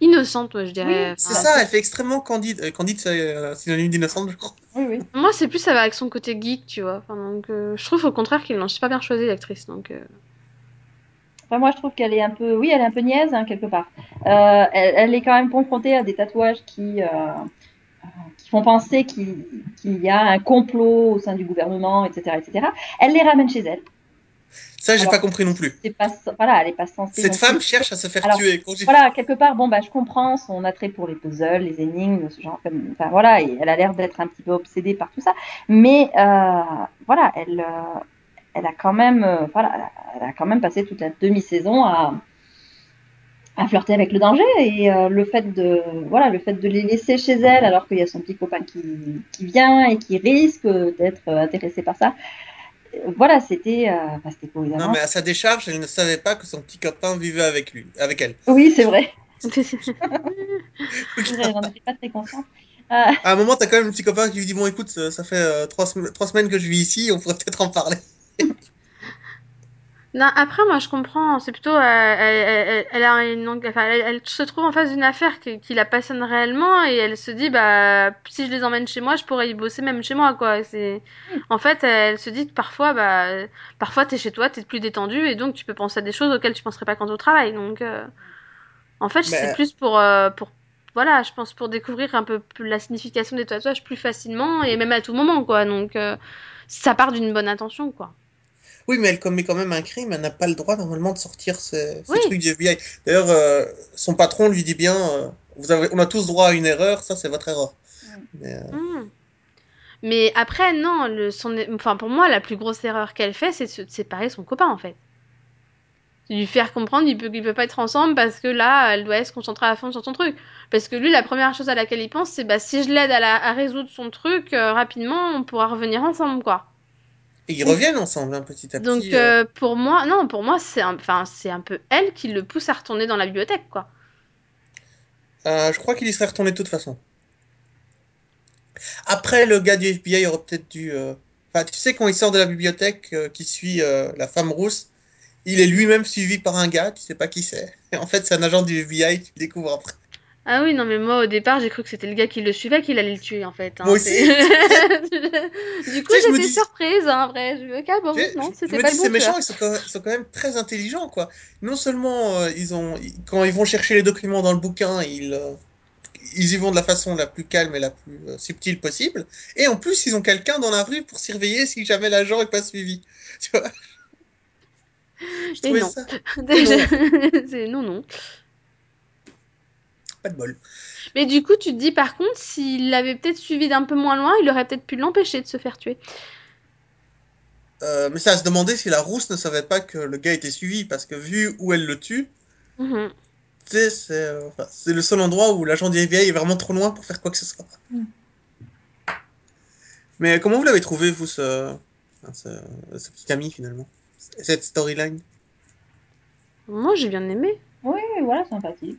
Innocente, moi, je dirais. Oui, C'est Enfin, ça, elle fait extrêmement Candide. Euh, Candide, c'est euh, synonyme d'innocente, je crois. Oui, oui. Moi, c'est plus ça va avec son côté geek, tu vois. Enfin, donc, euh, je trouve au contraire qu'ils l'ont super bien choisi, l'actrice. Donc, euh, Enfin, moi, je trouve qu'elle est un peu, oui, elle est un peu niaise hein, quelque part. Euh, elle, elle est quand même confrontée à des tatouages qui, qui font penser qu'il qu'il y a un complot au sein du gouvernement, etc., etc. Elle les ramène chez elle. Ça, j'ai pas compris non plus. C'est pas, voilà, elle est pas censée. Cette femme plus- cherche à se faire Alors, tuer. Quand Voilà, quelque part, bon, bah, je comprends son attrait pour les puzzles, les énigmes, ce genre, comme, enfin, voilà, et elle a l'air d'être un petit peu obsédée par tout ça. Mais, euh, voilà, elle, euh, elle a quand même, euh, voilà, elle a, elle a quand même passé toute la demi-saison à, à flirter avec le danger et le fait de, voilà, le fait de les laisser chez elle alors qu'il y a son petit copain qui, qui vient et qui risque d'être intéressé par ça. Euh, Voilà, c'était, euh, c'était pour Non, mais à sa décharge, elle ne savait pas que son petit copain vivait avec lui, avec elle. Oui, c'est vrai. J'en étais pas très consciente. Euh, à un moment, t'as quand même un petit copain qui lui dit Bon, écoute, ça, ça fait euh, trois, sem- trois semaines que je vis ici, on pourrait peut-être en parler. Non, après, moi, je comprends. C'est plutôt, euh, elle, elle- elle a une, enfin, elle, elle se trouve en face d'une affaire qui, qui la passionne réellement et elle se dit, bah, si je les emmène chez moi, je pourrais y bosser même chez moi, quoi. C'est, en fait, elle se dit que parfois, bah, parfois t'es chez toi, t'es plus détendu et donc tu peux penser à des choses auxquelles tu penserais pas quand au travail. Donc, euh, en fait, c'est Mais- plus pour, euh, pour, voilà, je pense pour découvrir un peu plus la signification des tatouages plus facilement et même à tout moment, quoi. Donc, euh, ça part d'une bonne intention, quoi. Oui, mais elle commet quand même un crime, elle n'a pas le droit normalement de sortir Oui. trucs du FBI. D'ailleurs, euh, son patron lui dit bien euh, vous avez, On a tous droit à une erreur, ça c'est votre erreur. Mais, euh, Hmm. Mais après, non, le, son, enfin, pour moi, la plus grosse erreur qu'elle fait, c'est de de séparer de son copain, en fait. C'est lui faire comprendre qu'ils ne peuvent pas être ensemble parce que là, elle doit se concentrer à fond sur son truc. Parce que lui, la première chose à laquelle il pense, c'est bah, si je l'aide à, la- à résoudre son truc, rapidement, on pourra revenir ensemble, quoi. Et ils reviennent ensemble, hein, petit à petit. Donc, euh. euh, pour moi, non, pour moi, c'est un, enfin, c'est un peu elle qui le pousse à retourner dans la bibliothèque, quoi. Euh, je crois qu'il y serait retourné de toute façon. Après, le gars du FBI aurait peut-être dû. euh, Enfin, tu sais, quand il sort de la bibliothèque, qui suit la femme rousse, il est lui-même suivi par un gars, tu sais pas qui c'est. Et en fait, c'est un agent du FBI, tu le découvres après. Ah oui, non, mais moi, au départ, j'ai cru que c'était le gars qui le suivait qu'il allait le tuer, en fait. hein. Moi aussi. Du coup, j'étais dis- surprise, hein, vrai. Je me dis, ah bon, non, c'était pas dis, le ces bon méchants, tueur. ils sont, quand même, ils sont quand même très intelligents, quoi. Non seulement, euh, ils ont, ils- quand ils vont chercher les documents dans le bouquin, ils, euh, ils y vont de la façon la plus calme et la plus euh, subtile possible. Et en plus, ils ont quelqu'un dans la rue pour surveiller si jamais l'agent est pas suivi. Tu vois? Je Et non. ça Déjà, c'est non, non. Pas de bol. Mais du coup, tu te dis, par contre, s'il l'avait peut-être suivi d'un peu moins loin, il aurait peut-être pu l'empêcher de se faire tuer. Euh, mais ça à se demander si la rousse ne savait pas que le gars était suivi, parce que vu où elle le tue, Mhm. tu sais, c'est euh, enfin, c'est le seul endroit où l'agent du FBI est vraiment trop loin pour faire quoi que ce soit. Mm. Mais comment vous l'avez trouvé, vous, ce, enfin, ce, ce petit ami, finalement? Cette storyline? Moi, j'ai bien aimé. oui, voilà, sympathique.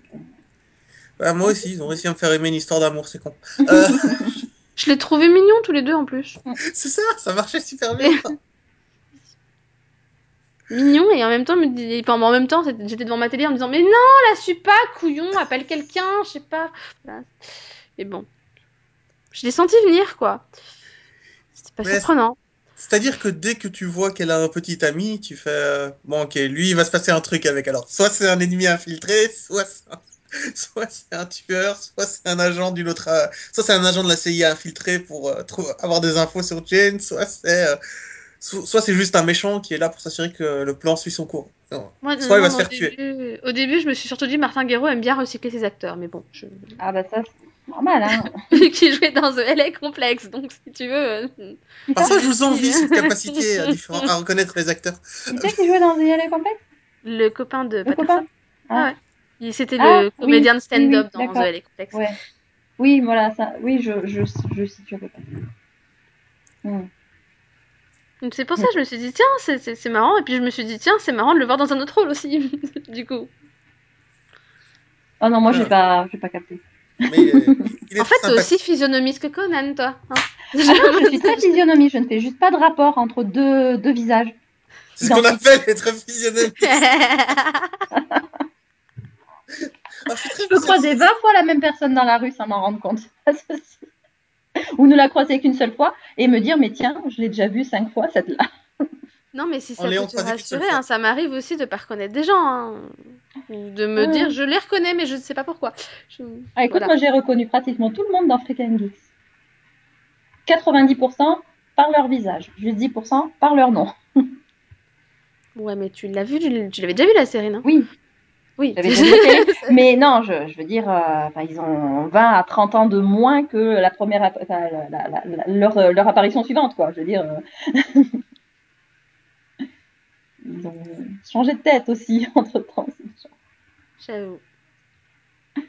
Bah, Moi aussi, ils ont réussi à me faire aimer une histoire d'amour, c'est con. Euh, Je l'ai trouvé mignon tous les deux en plus. c'est ça, ça marchait super bien. Mignon et en même temps, me dis- enfin, en même temps, j'étais devant ma télé en me disant, mais non, la suis pas, couillon, appelle quelqu'un, je sais pas. Voilà. Et bon, je l'ai senti venir quoi. C'était pas Mais- surprenant. C'est-à-dire que dès que tu vois qu'elle a un petit ami, tu fais euh, bon ok, lui il va se passer un truc avec. Alors soit c'est un ennemi infiltré, soit c'est un, soit c'est un tueur, soit c'est un agent d'une autre, euh, soit c'est un agent de la CIA infiltré pour euh, avoir des infos sur Jane, soit c'est euh, so- soit c'est juste un méchant qui est là pour s'assurer que le plan suit son cours. Non. Moi, Soit il va non, se au faire tuer. début, au début, je me suis surtout dit Martin Guerreau aime bien recycler ses acteurs, mais bon, je... Ah bah ça, c'est normal, hein. vu qu'il jouait dans The LA Complex, donc si tu veux. euh, Ah ça je vous envie cette capacité à, reconnaître les acteurs. Qui c'est qui jouait dans The LA Complex? Le copain de Le Patterson. copain? Ah ouais. C'était Ah, le oui, comédien de oui, stand-up oui, dans. The LA Complex. Ouais. Oui, voilà, ça. Oui, je, je, je situe près. Hmm. Donc c'est pour ça que je me suis dit, tiens, c'est- c'est c'est marrant. Et puis je me suis dit, tiens, c'est marrant de le voir dans un autre rôle aussi, du coup. Oh non, moi, j'ai Ah. pas, j'ai pas capté. Mais euh, En fait, t'es aussi physionomiste que Conan, toi. hein. Ah non, je suis très physionomie, je ne fais juste pas de rapport entre deux, deux visages. C'est ce qu'on appelle être physionomie. Ah, je peux croiser physionomie. 20 fois la même personne dans la rue sans m'en rendre compte. Ou ne la croiser qu'une seule fois et me dire, mais tiens, je l'ai déjà vue cinq fois, cette-là. non, mais si ça peut te rassurer, hein, ça m'arrive aussi de pas reconnaître des gens. hein. Ou De me Ouais. dire, je les reconnais, mais je ne sais pas pourquoi. Je- Ah, écoute, Voilà. moi, j'ai reconnu pratiquement tout le monde dans Freak and Geeks. 90% par leur visage, juste 10% par leur nom. Ouais, mais tu l'as vu, tu l'avais déjà vu la série, non? Oui, Oui. Mais non, je, je veux dire, euh, enfin, ils ont 20 à 30 ans de moins que la première, app- enfin, la- la- la- la- leur, euh, leur apparition suivante, quoi. Je veux dire, euh, ils ont changé de tête aussi entre temps. J'avoue.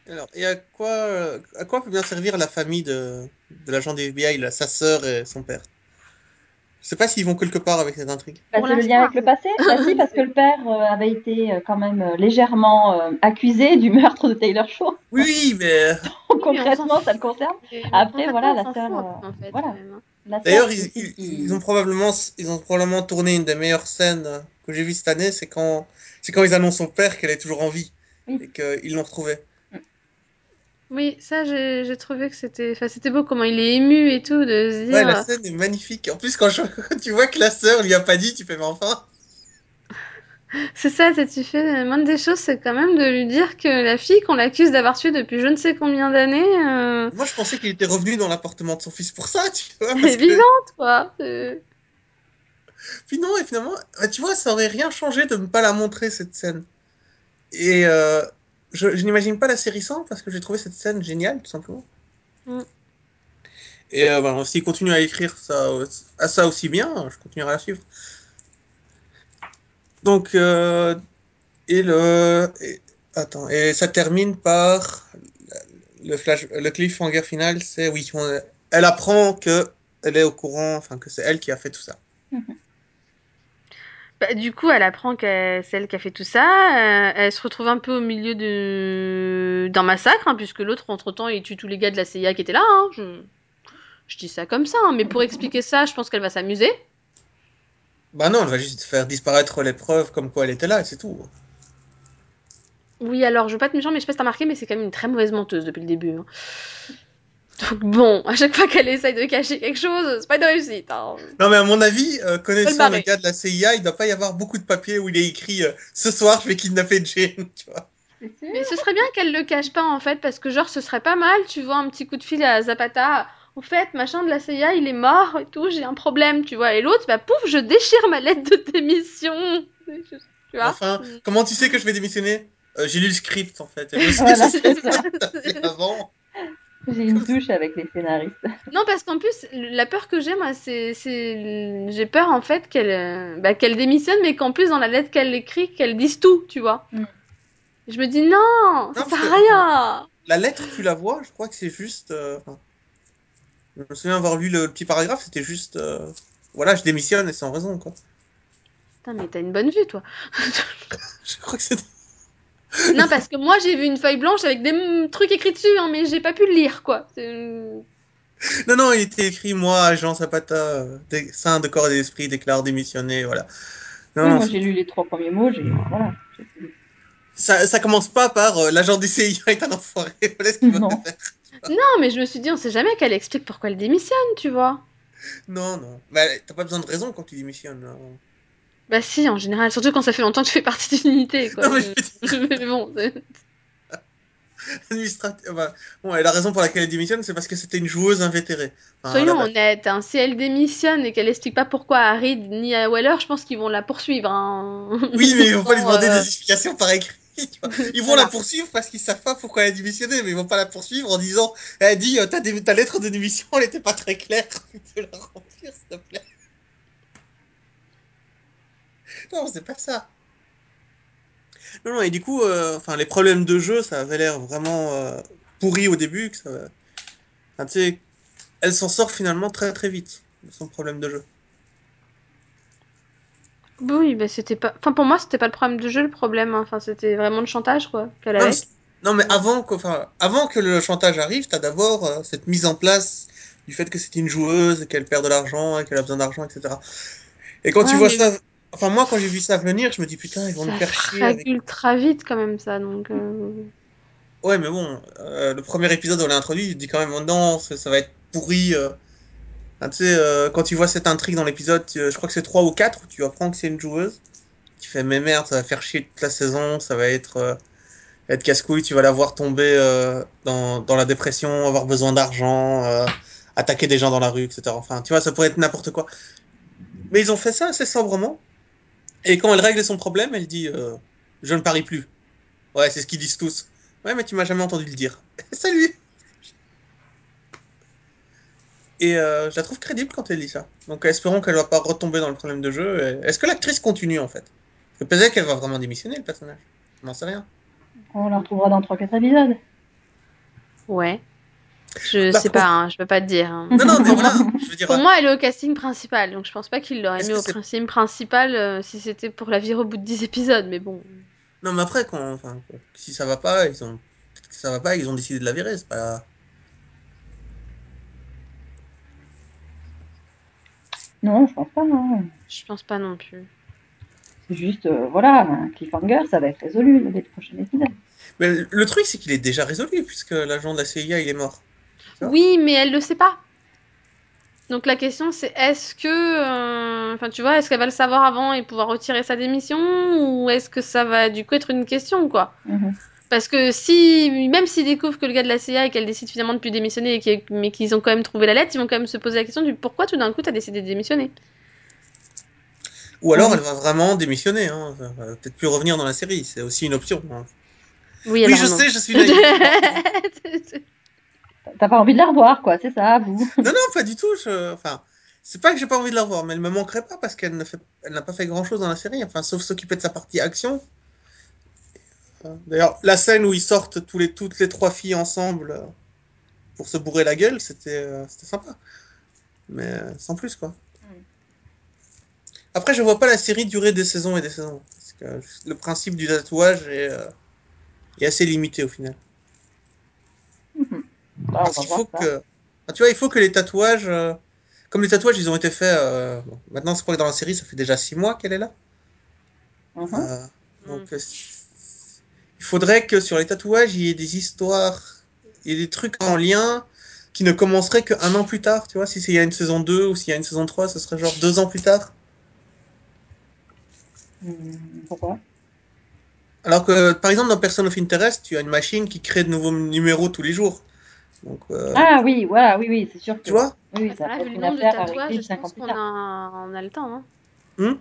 Alors, et à quoi, à quoi peut bien servir la famille de, de l'agent des FBI, là, sa sœur et son père? Je sais pas s'ils vont quelque part avec cette intrigue. Bah, c'est le lien avec le passé Bah si, parce que le père euh, avait été euh, quand même euh, légèrement euh, accusé du meurtre de Taylor Shaw. Oui, mais Donc, concrètement, ça le concerne. Après, voilà, la sœur, fout, euh, en fait, voilà. d'ailleurs, ils, ils- ils ont probablement, ils ont probablement tourné une des meilleures scènes que j'ai vues cette année, c'est quand, c'est quand ils annoncent au père qu'elle est toujours en vie Oui. et qu'ils l'ont retrouvée. Oui, ça, j'ai j'ai trouvé que c'était enfin, c'était beau comment il est ému et tout, de se dire... Ouais, la scène est magnifique. En plus, quand, je- tu vois que la sœur lui a pas dit, tu fais, mais enfin. C'est ça, c'est- tu fais la moindre des choses, c'est quand même de lui dire que la fille qu'on l'accuse d'avoir tué depuis je ne sais combien d'années euh, Moi, je pensais qu'il était revenu dans l'appartement de son fils pour ça, tu vois. est Parce que... vivante, quoi. Euh, Puis non, et finalement, bah, tu vois, ça aurait rien changé de ne pas la montrer, cette scène. Et euh, je, je n'imagine pas la série sans, parce que j'ai trouvé cette scène géniale, tout simplement. Mm. Et euh, bah, s'il continue à écrire ça, à ça aussi bien, je continuerai à la suivre. Donc, euh, et le... et- attends, et ça termine par... Le, flash, le cliffhanger final, c'est, oui, on- elle apprend que elle est au courant, enfin, que c'est elle qui a fait tout ça. Bah, du coup, elle apprend que c'est elle qui a fait tout ça. euh, elle se retrouve un peu au milieu de d'un massacre, hein, puisque l'autre, entre-temps, il tue tous les gars de la CIA qui étaient là. hein, je... je dis ça comme ça, hein, mais pour expliquer ça, je pense qu'elle va s'amuser. Bah non, elle va juste faire disparaître les preuves comme quoi elle était là, et c'est tout. Oui, alors, je veux pas être méchant, mais je sais pas si t'as remarqué, mais c'est quand même une très mauvaise menteuse depuis le début. Donc bon, à chaque fois qu'elle essaye de cacher quelque chose, c'est pas une réussite. hein. Non, mais à mon avis, euh, connaissant barrer. le gars de la CIA, il doit pas y avoir beaucoup de papiers où il est écrit euh, Ce soir, je vais kidnapper Jane, tu vois. Mais ce serait bien qu'elle le cache pas en fait, parce que genre ce serait pas mal, tu vois, un petit coup de fil à Zapata. En fait, machin de la CIA, il est mort et tout, j'ai un problème, tu vois. Et l'autre, bah pouf, je déchire ma lettre de démission. Tu vois Enfin, comment tu sais que je vais démissionner? Euh, J'ai lu le script, en fait. Voilà, ce c'est ça. avant. J'ai une touche avec les scénaristes. Non, parce qu'en plus, la peur que j'ai, moi, c'est, c'est, j'ai peur en fait qu'elle, euh, bah, qu'elle démissionne, mais qu'en plus dans la lettre qu'elle écrit, qu'elle dise tout, tu vois. Mm. Je me dis non, ça sert à rien. La lettre, tu la vois, je crois que c'est juste. euh, je me souviens avoir lu le petit paragraphe, c'était juste. euh, Voilà, je démissionne et sans raison, quoi. Putain, mais t'as une bonne vue, toi. Je crois que c'est. Non, parce que moi j'ai vu une feuille blanche avec des trucs écrits dessus, hein, mais j'ai pas pu le lire, quoi. C'est- Non, non, il était écrit Moi, agent Zapata, euh, des- saint de corps et d'esprit, déclare démissionner, voilà. Non, oui, moi j'ai lu les trois premiers mots, j'ai voilà. j'ai- ça, ça commence pas par euh, l'agent des CIA est un enfoiré, voilà ce qu'il va Non. faire. Non, mais je me suis dit, on sait jamais qu'elle explique pourquoi elle démissionne, tu vois. Non, non. Bah, t'as pas besoin de raison quand tu démissionnes. hein. Bah si, en général, surtout quand ça fait longtemps que tu fais partie d'une unité, quoi. Non, mais je mais bon, c'est- administratif. bah, bon, et la raison pour laquelle elle démissionne, c'est parce que c'était une joueuse invétérée. Enfin, soyons honnêtes, hein, si elle démissionne et qu'elle explique pas pourquoi à Reed ni à Weller, je pense qu'ils vont la poursuivre. Hein. Oui, mais ils vont pas lui demander euh, des explications par écrit. vois. Ils vont Voilà. la poursuivre parce qu'ils savent pas pourquoi elle a démissionné, mais ils vont pas la poursuivre en disant Elle dit, euh, ta, ta lettre de démission, elle était pas très claire. Tu peux la remplir, s'il te plaît. Non, c'est pas ça. Non, non, et du coup, euh, enfin, les problèmes de jeu, ça avait l'air vraiment euh, pourri au début. Que ça... enfin, tu sais, elle s'en sort finalement très très vite de son problème de jeu. Oui, bah c'était pas. Enfin, pour moi, c'était pas le problème du jeu, le problème. hein. Enfin, c'était vraiment le chantage, quoi, qu'elle avait. mais, non, mais avant, que- enfin, avant que le chantage arrive, t'as d'abord euh, cette mise en place du fait que c'est une joueuse et qu'elle perd de l'argent et qu'elle a besoin d'argent, etc. Et quand tu vois mais ça, enfin moi quand j'ai vu ça venir, je me dis putain ils vont nous ça faire chier avec. règle ultra vite, quand même, ça. Donc. euh, Ouais mais bon, euh, le premier épisode on l'a introduit, il dit quand même oh non ça, ça va être pourri. euh. Enfin, tu sais quand tu vois cette intrigue dans l'épisode, je crois que c'est 3 ou 4 où tu apprends que c'est une joueuse. Tu fais mais merde ça va faire chier toute la saison, ça va être être casse-couille, tu vas la voir tomber dans, dans la dépression, avoir besoin d'argent, attaquer des gens dans la rue, etc. Enfin tu vois ça pourrait être n'importe quoi. Mais ils ont fait ça assez sobrement. Et quand elle règle son problème, elle dit euh, Je ne parie plus. Ouais, c'est ce qu'ils disent tous. Ouais, mais tu m'as jamais entendu le dire. Salut Et euh, je la trouve crédible quand elle dit ça. Donc espérons qu'elle va pas retomber dans le problème de jeu. Et- Est-ce que l'actrice continue en fait? Peut-être qu'elle va vraiment démissionner le personnage. Je n'en sais rien. On la retrouvera dans 3-4 épisodes. Ouais. Je Bah, sais pas, hein, je peux pas te dire. hein. Non, non, mais voilà. Je veux dire. Pour moi, elle est au casting principal, donc je pense pas qu'il l'aurait mis au casting principal euh, si c'était pour la virer au bout de 10 épisodes, mais bon. Non, mais après, quand, enfin, si ça va pas, ils ont. peut-être que ça va pas, ils ont décidé de la virer. C'est pas. Non, je pense pas. hein. Je pense pas non plus. C'est juste, euh, voilà, un cliffhanger, ça va être résolu dès le prochain épisode. Mais le truc, c'est qu'il est déjà résolu puisque l'agent de la CIA il est mort. Oui, mais elle le sait pas. Donc la question c'est est-ce que, euh, enfin tu vois, est-ce qu'elle va le savoir avant et pouvoir retirer sa démission ou est-ce que ça va du coup être une question quoi Mhm. Parce que si, même s'ils découvrent que le gars de la CIA et qu'elle décide finalement de plus démissionner et qu'il- mais qu'ils ont quand même trouvé la lettre, ils vont quand même se poser la question du pourquoi tout d'un coup t'as décidé de démissionner. Ou alors Oui. elle va vraiment démissionner, hein. Elle va peut-être plus revenir dans la série, c'est aussi une option. hein. Oui, Oui, je non. sais, je suis naïf. T'as pas envie de la revoir, quoi, c'est ça, vous. non, non, pas du tout. Je... Enfin, c'est pas que j'ai pas envie de la revoir, mais elle me manquerait pas parce qu'elle fait... n'a pas fait grand chose dans la série, enfin, sauf s'occuper de sa partie action. Euh, D'ailleurs, la scène où ils sortent tous les... toutes les trois filles ensemble euh, pour se bourrer la gueule, c'était euh, sympa. Mais sans plus, quoi. Après, je vois pas la série durer des saisons et des saisons. Parce que le principe du tatouage est, est assez limité au final. Mhm. Ah, Parce qu'il faut ça. que. Ah, tu vois, il faut que les tatouages. euh, Comme les tatouages, ils ont été faits. euh, bon, Maintenant, c'est pas que dans la série, ça fait déjà six mois qu'elle est là. Mhm. Euh, donc, euh, c- il faudrait que sur les tatouages, il y ait des histoires, il y ait des trucs en lien qui ne commenceraient qu'un an plus tard. Tu vois, si il y a une saison 2 ou s'il y a une saison 3, ce serait genre deux ans plus tard. Hmm, Pourquoi? Alors que, par exemple, dans Person of Interest, tu as une machine qui crée de nouveaux numéros tous les jours. Donc, euh, Ah oui, voilà, oui, oui, c'est sûr que. tu vois Oui, oui, ça peut vu être le une nombre de tatouages, je 5 ans pense qu'on a... on a le temps. Hein. Hmm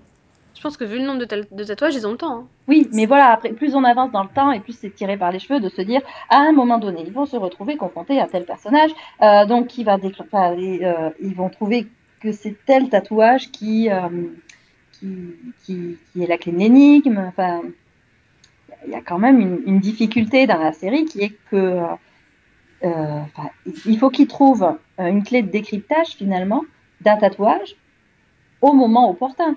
Je pense que vu le nombre de, ta- de tatouages, ils ont le temps. Hein. Oui, mais voilà, après, plus on avance dans le temps et plus c'est tiré par les cheveux de se dire, à un moment donné, ils vont se retrouver confrontés à tel personnage, euh, donc qui va enfin, les, euh, ils vont trouver que c'est tel tatouage qui, euh, qui, qui, qui est la clé de l'énigme. Enfin, il y a quand même une, une difficulté dans la série qui est que, euh, il faut qu'ils trouvent euh, une clé de décryptage finalement d'un tatouage au moment opportun.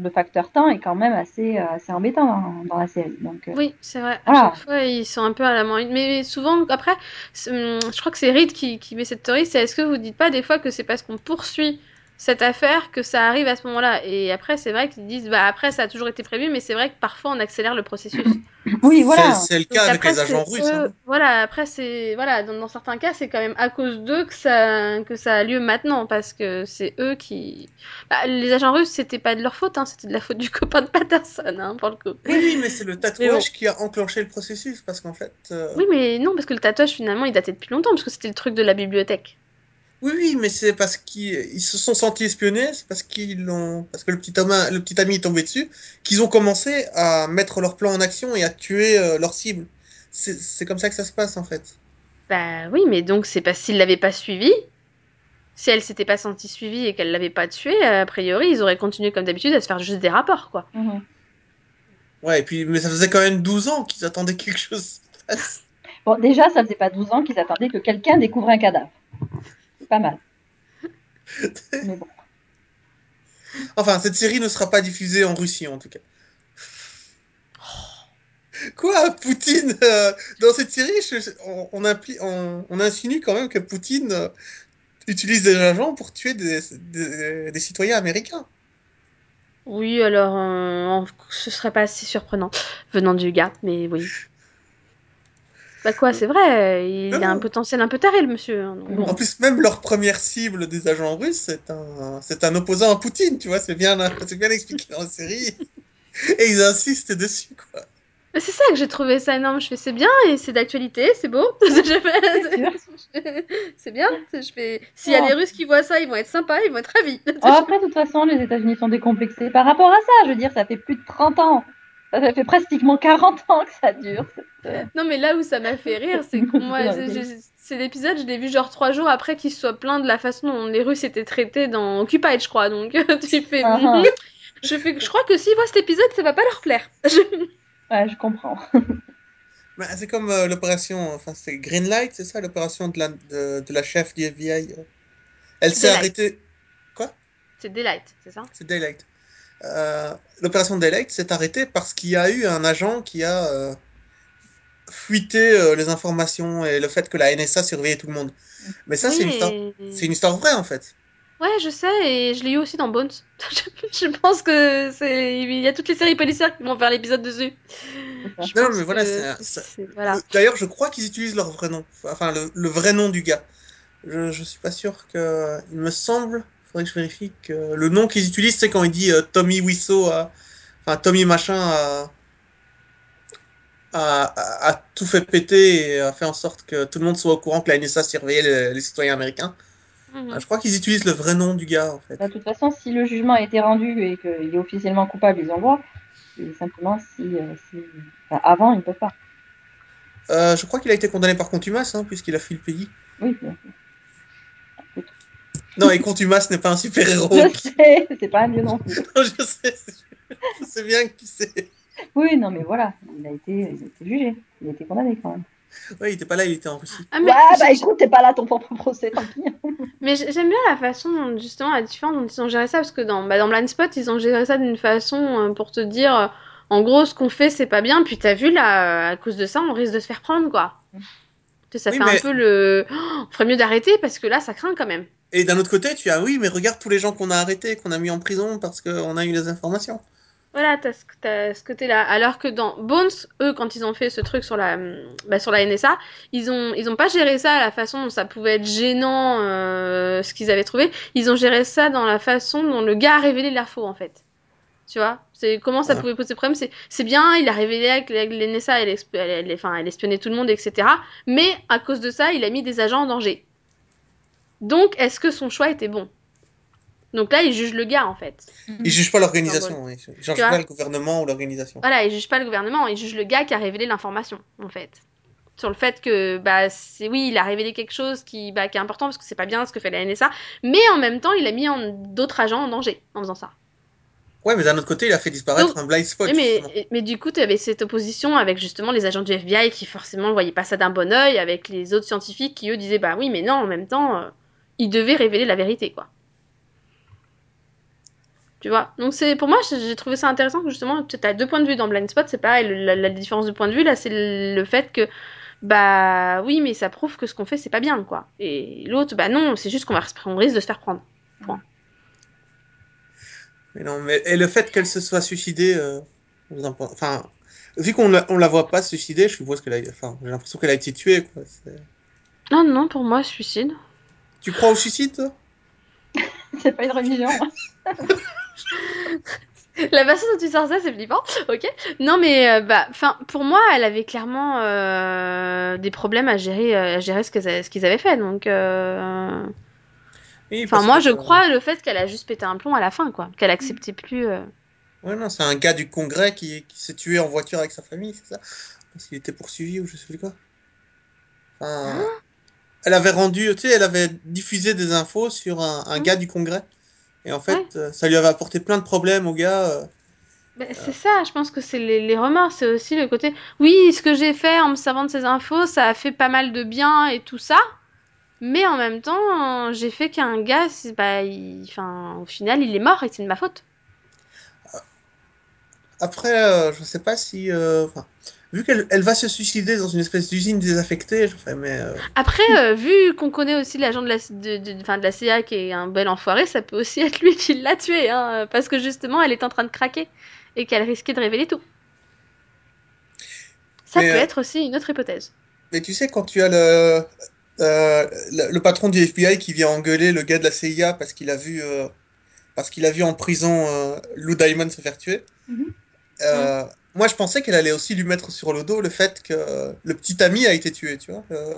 Le facteur temps est quand même assez, euh, assez embêtant dans, dans la série. Donc, euh, Oui, c'est vrai. À Voilà. chaque fois, ils sont un peu à la main. Mais souvent, après, hum, je crois que c'est Reed qui, qui met cette théorie. C'est est-ce que vous dites pas des fois que c'est parce qu'on poursuit cette affaire que ça arrive à ce moment-là Et après, c'est vrai qu'ils disent, bah après, ça a toujours été prévu, mais c'est vrai que parfois on accélère le processus. oui, voilà. C'est le Donc cas avec après, les agents russes. eux- hein. Voilà, après, c'est. Voilà, dans, dans certains cas, c'est quand même à cause d'eux que ça, que ça a lieu maintenant, parce que c'est eux qui. Bah, les agents russes, c'était pas de leur faute, hein, c'était de la faute du copain de Patterson, hein, pour le coup. Oui, oui, mais c'est le tatouage qui a enclenché le processus parce qu'en fait. euh, Oui, mais non, parce que le tatouage, finalement, il datait depuis longtemps, parce que c'était le truc de la bibliothèque. Oui, oui, mais c'est parce qu'ils ils se sont sentis espionnés, c'est parce qu'ils l'ont, parce que le petit, homme, le petit ami est tombé dessus, qu'ils ont commencé à mettre leur plan en action et à tuer euh, leur cible. C'est c'est comme ça que ça se passe en fait. Bah oui, mais donc c'est parce s'ils l'avaient pas suivi. Si elle s'était pas sentie suivie et qu'elle l'avait pas tué, a priori, ils auraient continué comme d'habitude à se faire juste des rapports, quoi. Mhm. Ouais, et puis, mais ça faisait quand même 12 ans qu'ils attendaient que quelque chose se passe. Bon, déjà, ça faisait pas 12 ans qu'ils attendaient que quelqu'un découvre un cadavre. C'est pas mal. Mais bon. Enfin, cette série ne sera pas diffusée en Russie en tout cas. Quoi, Poutine euh, Dans cette série, je- on, on, impli- on- on insinue quand même que Poutine euh, utilise des agents pour tuer des, des- des citoyens américains. Oui, alors, euh, ce serait pas si surprenant venant du gars, mais oui. Bah quoi, c'est vrai, il Non, a un potentiel un peu taré, le monsieur. bon. En plus, même leur première cible des agents russes, c'est un, c'est un opposant à Poutine, tu vois, c'est bien, c'est bien expliqué dans la série. Et ils insistent dessus, quoi. Mais c'est ça que j'ai trouvé ça énorme. Je fais c'est bien et c'est d'actualité, c'est beau. C'est bien. Je fais s'il y a Oh. les Russes qui voient ça, ils vont être sympas, ils vont être ravis. Oh, après, de toute façon, les États-Unis sont décomplexés par rapport à ça. Je veux dire, ça fait plus de 30 ans. Ça fait pratiquement 40 ans que ça dure. cette, euh, Non mais là où ça m'a fait rire, c'est que moi, c'est l'épisode, je l'ai vu genre trois jours après qu'il se soit plaint de la façon dont les Russes étaient traités dans Occupied, je crois. Donc tu fais. Ah, mhm. ah. Je fais, je crois que s'ils voient cet épisode, ça va pas leur plaire. Je- Ouais, je comprends. Bah, c'est comme euh, l'opération, enfin, c'est Greenlight, c'est ça, l'opération de la, de, de la chef du FBI. Elle s'est arrêtée. Quoi? C'est Daylight, c'est ça? C'est Daylight. Euh, L'opération Daylight s'est arrêtée parce qu'il y a eu un agent qui a euh, fuité euh, les informations et le fait que la NSA surveillait tout le monde. Mais ça, c'est une, histoire... et- c'est une histoire vraie, en fait. Ouais, je sais, et je l'ai eu aussi dans Bones. je pense que c'est, il y a toutes les séries policières qui vont faire l'épisode dessus. Je Non, mais voilà, que c'est- c'est- c'est- voilà. D'ailleurs, je crois qu'ils utilisent leur vrai nom. Enfin, le, le vrai nom du gars. Je, je suis pas sûr que. Il me semble, faudrait que je vérifie que le nom qu'ils utilisent, c'est quand il dit euh, Tommy Wiseau. Enfin, Tommy Machin a. A, a- a tout fait péter et a fait en sorte que tout le monde soit au courant que la NSA surveillait les, les citoyens américains. Mhm. Je crois qu'ils utilisent le vrai nom du gars, en fait. Bah, de toute façon, si le jugement a été rendu et qu'il est officiellement coupable, ils droit. Et simplement, si, euh, si... enfin, avant, ils ne peuvent pas. Euh, je crois qu'il a été condamné par contumace, hein, puisqu'il a fui le pays. Oui, bien sûr. Non, et contumace n'est pas un super-héros. Je sais, c'est pas un dieu non plus. Non, je sais, je sais bien tu sais. Oui, non, mais voilà, il a été, il a été jugé. Il a été condamné quand même. Ouais, il était pas là, il était en Russie. Ah, mais ouais, bah écoute, t'es pas là ton propre procès, tant pis. Mais j'ai- j'aime bien la façon, dont, justement, la différence dont ils ont géré ça, parce que dans, bah, dans Blind Spot, ils ont géré ça d'une façon euh, pour te dire, euh, en gros, ce qu'on fait, c'est pas bien, puis t'as vu, là, à cause de ça, on risque de se faire prendre, quoi. Sais, Ça Oui, fait mais- un peu le... Oh, on ferait mieux d'arrêter, parce que là, ça craint quand même. Et d'un autre côté, tu as, oui, mais regarde tous les gens qu'on a arrêtés, qu'on a mis en prison parce qu'on a eu les informations. Voilà, t'as ce, t'as ce côté-là. Alors que dans Bones, eux, quand ils ont fait ce truc sur la, bah, sur la NSA, ils ont, ils ont pas géré ça à la façon dont ça pouvait être gênant, euh, ce qu'ils avaient trouvé. Ils ont géré ça dans la façon dont le gars a révélé l'info, en fait. Tu vois? C'est comment ça Ouais. pouvait poser problème? C'est, c'est bien, il a révélé que la- la NSA, elle, elle, elle- elle espionnait tout le monde, etc. Mais à cause de ça, il a mis des agents en danger. Donc, est-ce que son choix était bon? Donc là, il juge le gars, en fait. Ils jugent pas l'organisation, ils jugent Tu vois pas le gouvernement ou l'organisation. Voilà, il juge pas le gouvernement, il juge le gars qui a révélé l'information, en fait. Sur le fait que, bah, c'est oui, il a révélé quelque chose qui, bah, qui est important parce que c'est pas bien ce que fait la NSA, mais en même temps, il a mis en- d'autres agents en danger en faisant ça. Ouais, mais d'un autre côté, il a fait disparaître Donc- un blind spot. Mais, mais du coup, tu avais cette opposition avec justement les agents du FBI qui forcément ne voyaient pas ça d'un bon oeil, avec les autres scientifiques qui eux disaient, bah oui, mais non, en même temps, euh, il devait révéler la vérité, quoi. Tu vois? Donc c'est pour moi, j'ai trouvé ça intéressant que justement, tu as deux points de vue dans Blind Spot, c'est pareil, la, la différence de point de vue, là, c'est le, fait que, bah oui, mais ça prouve que ce qu'on fait, c'est pas bien, quoi. Et l'autre, bah non, c'est juste qu'on va on risque de se faire prendre. Mais non, mais et le fait qu'elle se soit suicidée, euh, enfin, vu qu'on la, on la voit pas se suicider, je suppose qu'elle a, enfin, j'ai l'impression qu'elle a été tuée, quoi. Non, non, pour moi, suicide. Tu crois au suicide, toi? C'est pas une religion. La façon dont tu sors ça, c'est flippant. Ok. Non, mais euh, bah, enfin, pour moi, elle avait clairement euh, des problèmes à gérer, euh, à gérer ce que- ce qu'ils avaient fait. Donc, euh, Oui, enfin, parce moi, que, je crois le fait qu'elle a juste pété un plomb à la fin, quoi. Qu'elle acceptait plus. euh, Ouais, non, c'est un gars du Congrès qui, qui s'est tué en voiture avec sa famille, c'est ça? Parce qu'il était poursuivi ou je sais plus quoi. Enfin, Hein? Elle avait rendu, tu sais, elle avait diffusé des infos sur un, un gars du Congrès. Et en fait, Ouais. euh, ça lui avait apporté plein de problèmes au gars. euh. Ben, c'est ça, je pense que c'est les, les remords, c'est aussi le côté. Oui, ce que j'ai fait en me servant de ces infos, ça a fait pas mal de bien et tout ça. Mais en même temps, j'ai fait qu'un gars, bah, il- enfin, au final, il est mort et c'est de ma faute. Après, euh, je sais pas si. euh, enfin, vu qu'elle elle va se suicider dans une espèce d'usine désaffectée, je fais, mais. euh, Après, euh, vu qu'on connaît aussi l'agent de la, de, de- la CIA qui est un bel enfoiré, ça peut aussi être lui qui l'a tué, hein, parce que justement, elle est en train de craquer et qu'elle risquait de révéler tout. Ça Mais, peut euh, être aussi une autre hypothèse. Mais tu sais, quand tu as le, le, le patron du FBI qui vient engueuler le gars de la CIA parce qu'il a vu, parce qu'il a vu en prison Lou Diamond se faire tuer, Mhm. Moi je pensais qu'elle allait aussi lui mettre sur le dos le fait que le petit ami a été tué, tu vois. euh.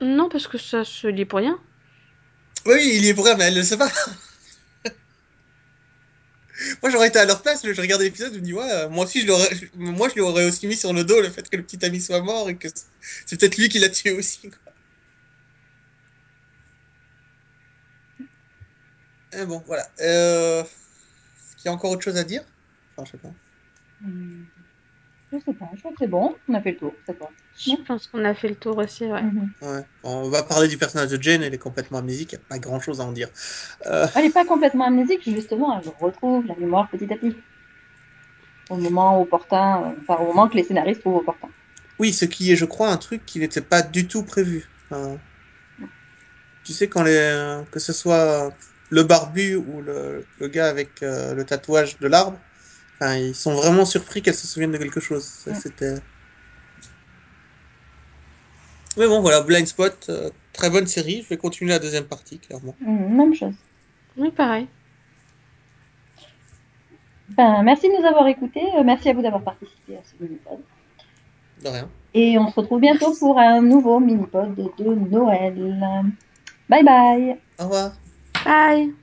Non, parce que ça se lit pour rien. Oui, il y est vrai, mais elle ne le sait pas. moi j'aurais été à leur place, je regardais l'épisode, je me dis, ouais, euh, moi aussi je l'aurais, moi je lui aurais aussi mis sur le dos le fait que le petit ami soit mort et que c'est peut-être lui qui l'a tué aussi. quoi. Et bon, voilà. Euh... Est-ce qu'il y a encore autre chose à dire? Enfin, je sais pas. Hum, Je sais pas, je crois que c'est bon. On a fait le tour cette fois. Je pense qu'on a fait le tour aussi, ouais. Mhm. Ouais. On va parler du personnage de Jane, elle est complètement amnésique, il n'y a pas grand chose à en dire. Euh, Elle n'est pas complètement amnésique, justement, elle retrouve la mémoire petit à petit. Au moment opportun, euh, enfin au moment que les scénaristes trouvent opportun. oui, ce qui est, je crois, un truc qui n'était pas du tout prévu. Enfin, tu sais, quand les, que ce soit le barbu ou le, le gars avec euh, le tatouage de l'arbre, enfin, ils sont vraiment surpris qu'elle se souvienne de quelque chose. Ça, Mm. C'était. Mais bon, voilà, Blind Spot, euh, très bonne série. Je vais continuer la deuxième partie, clairement. Hum, Même chose. Oui, pareil. Ben, merci de nous avoir écoutés. euh, Merci à vous d'avoir participé à ce mini-pod. De rien. Et on se retrouve bientôt pour un nouveau mini-pod de Noël. Bye bye Au revoir. Bye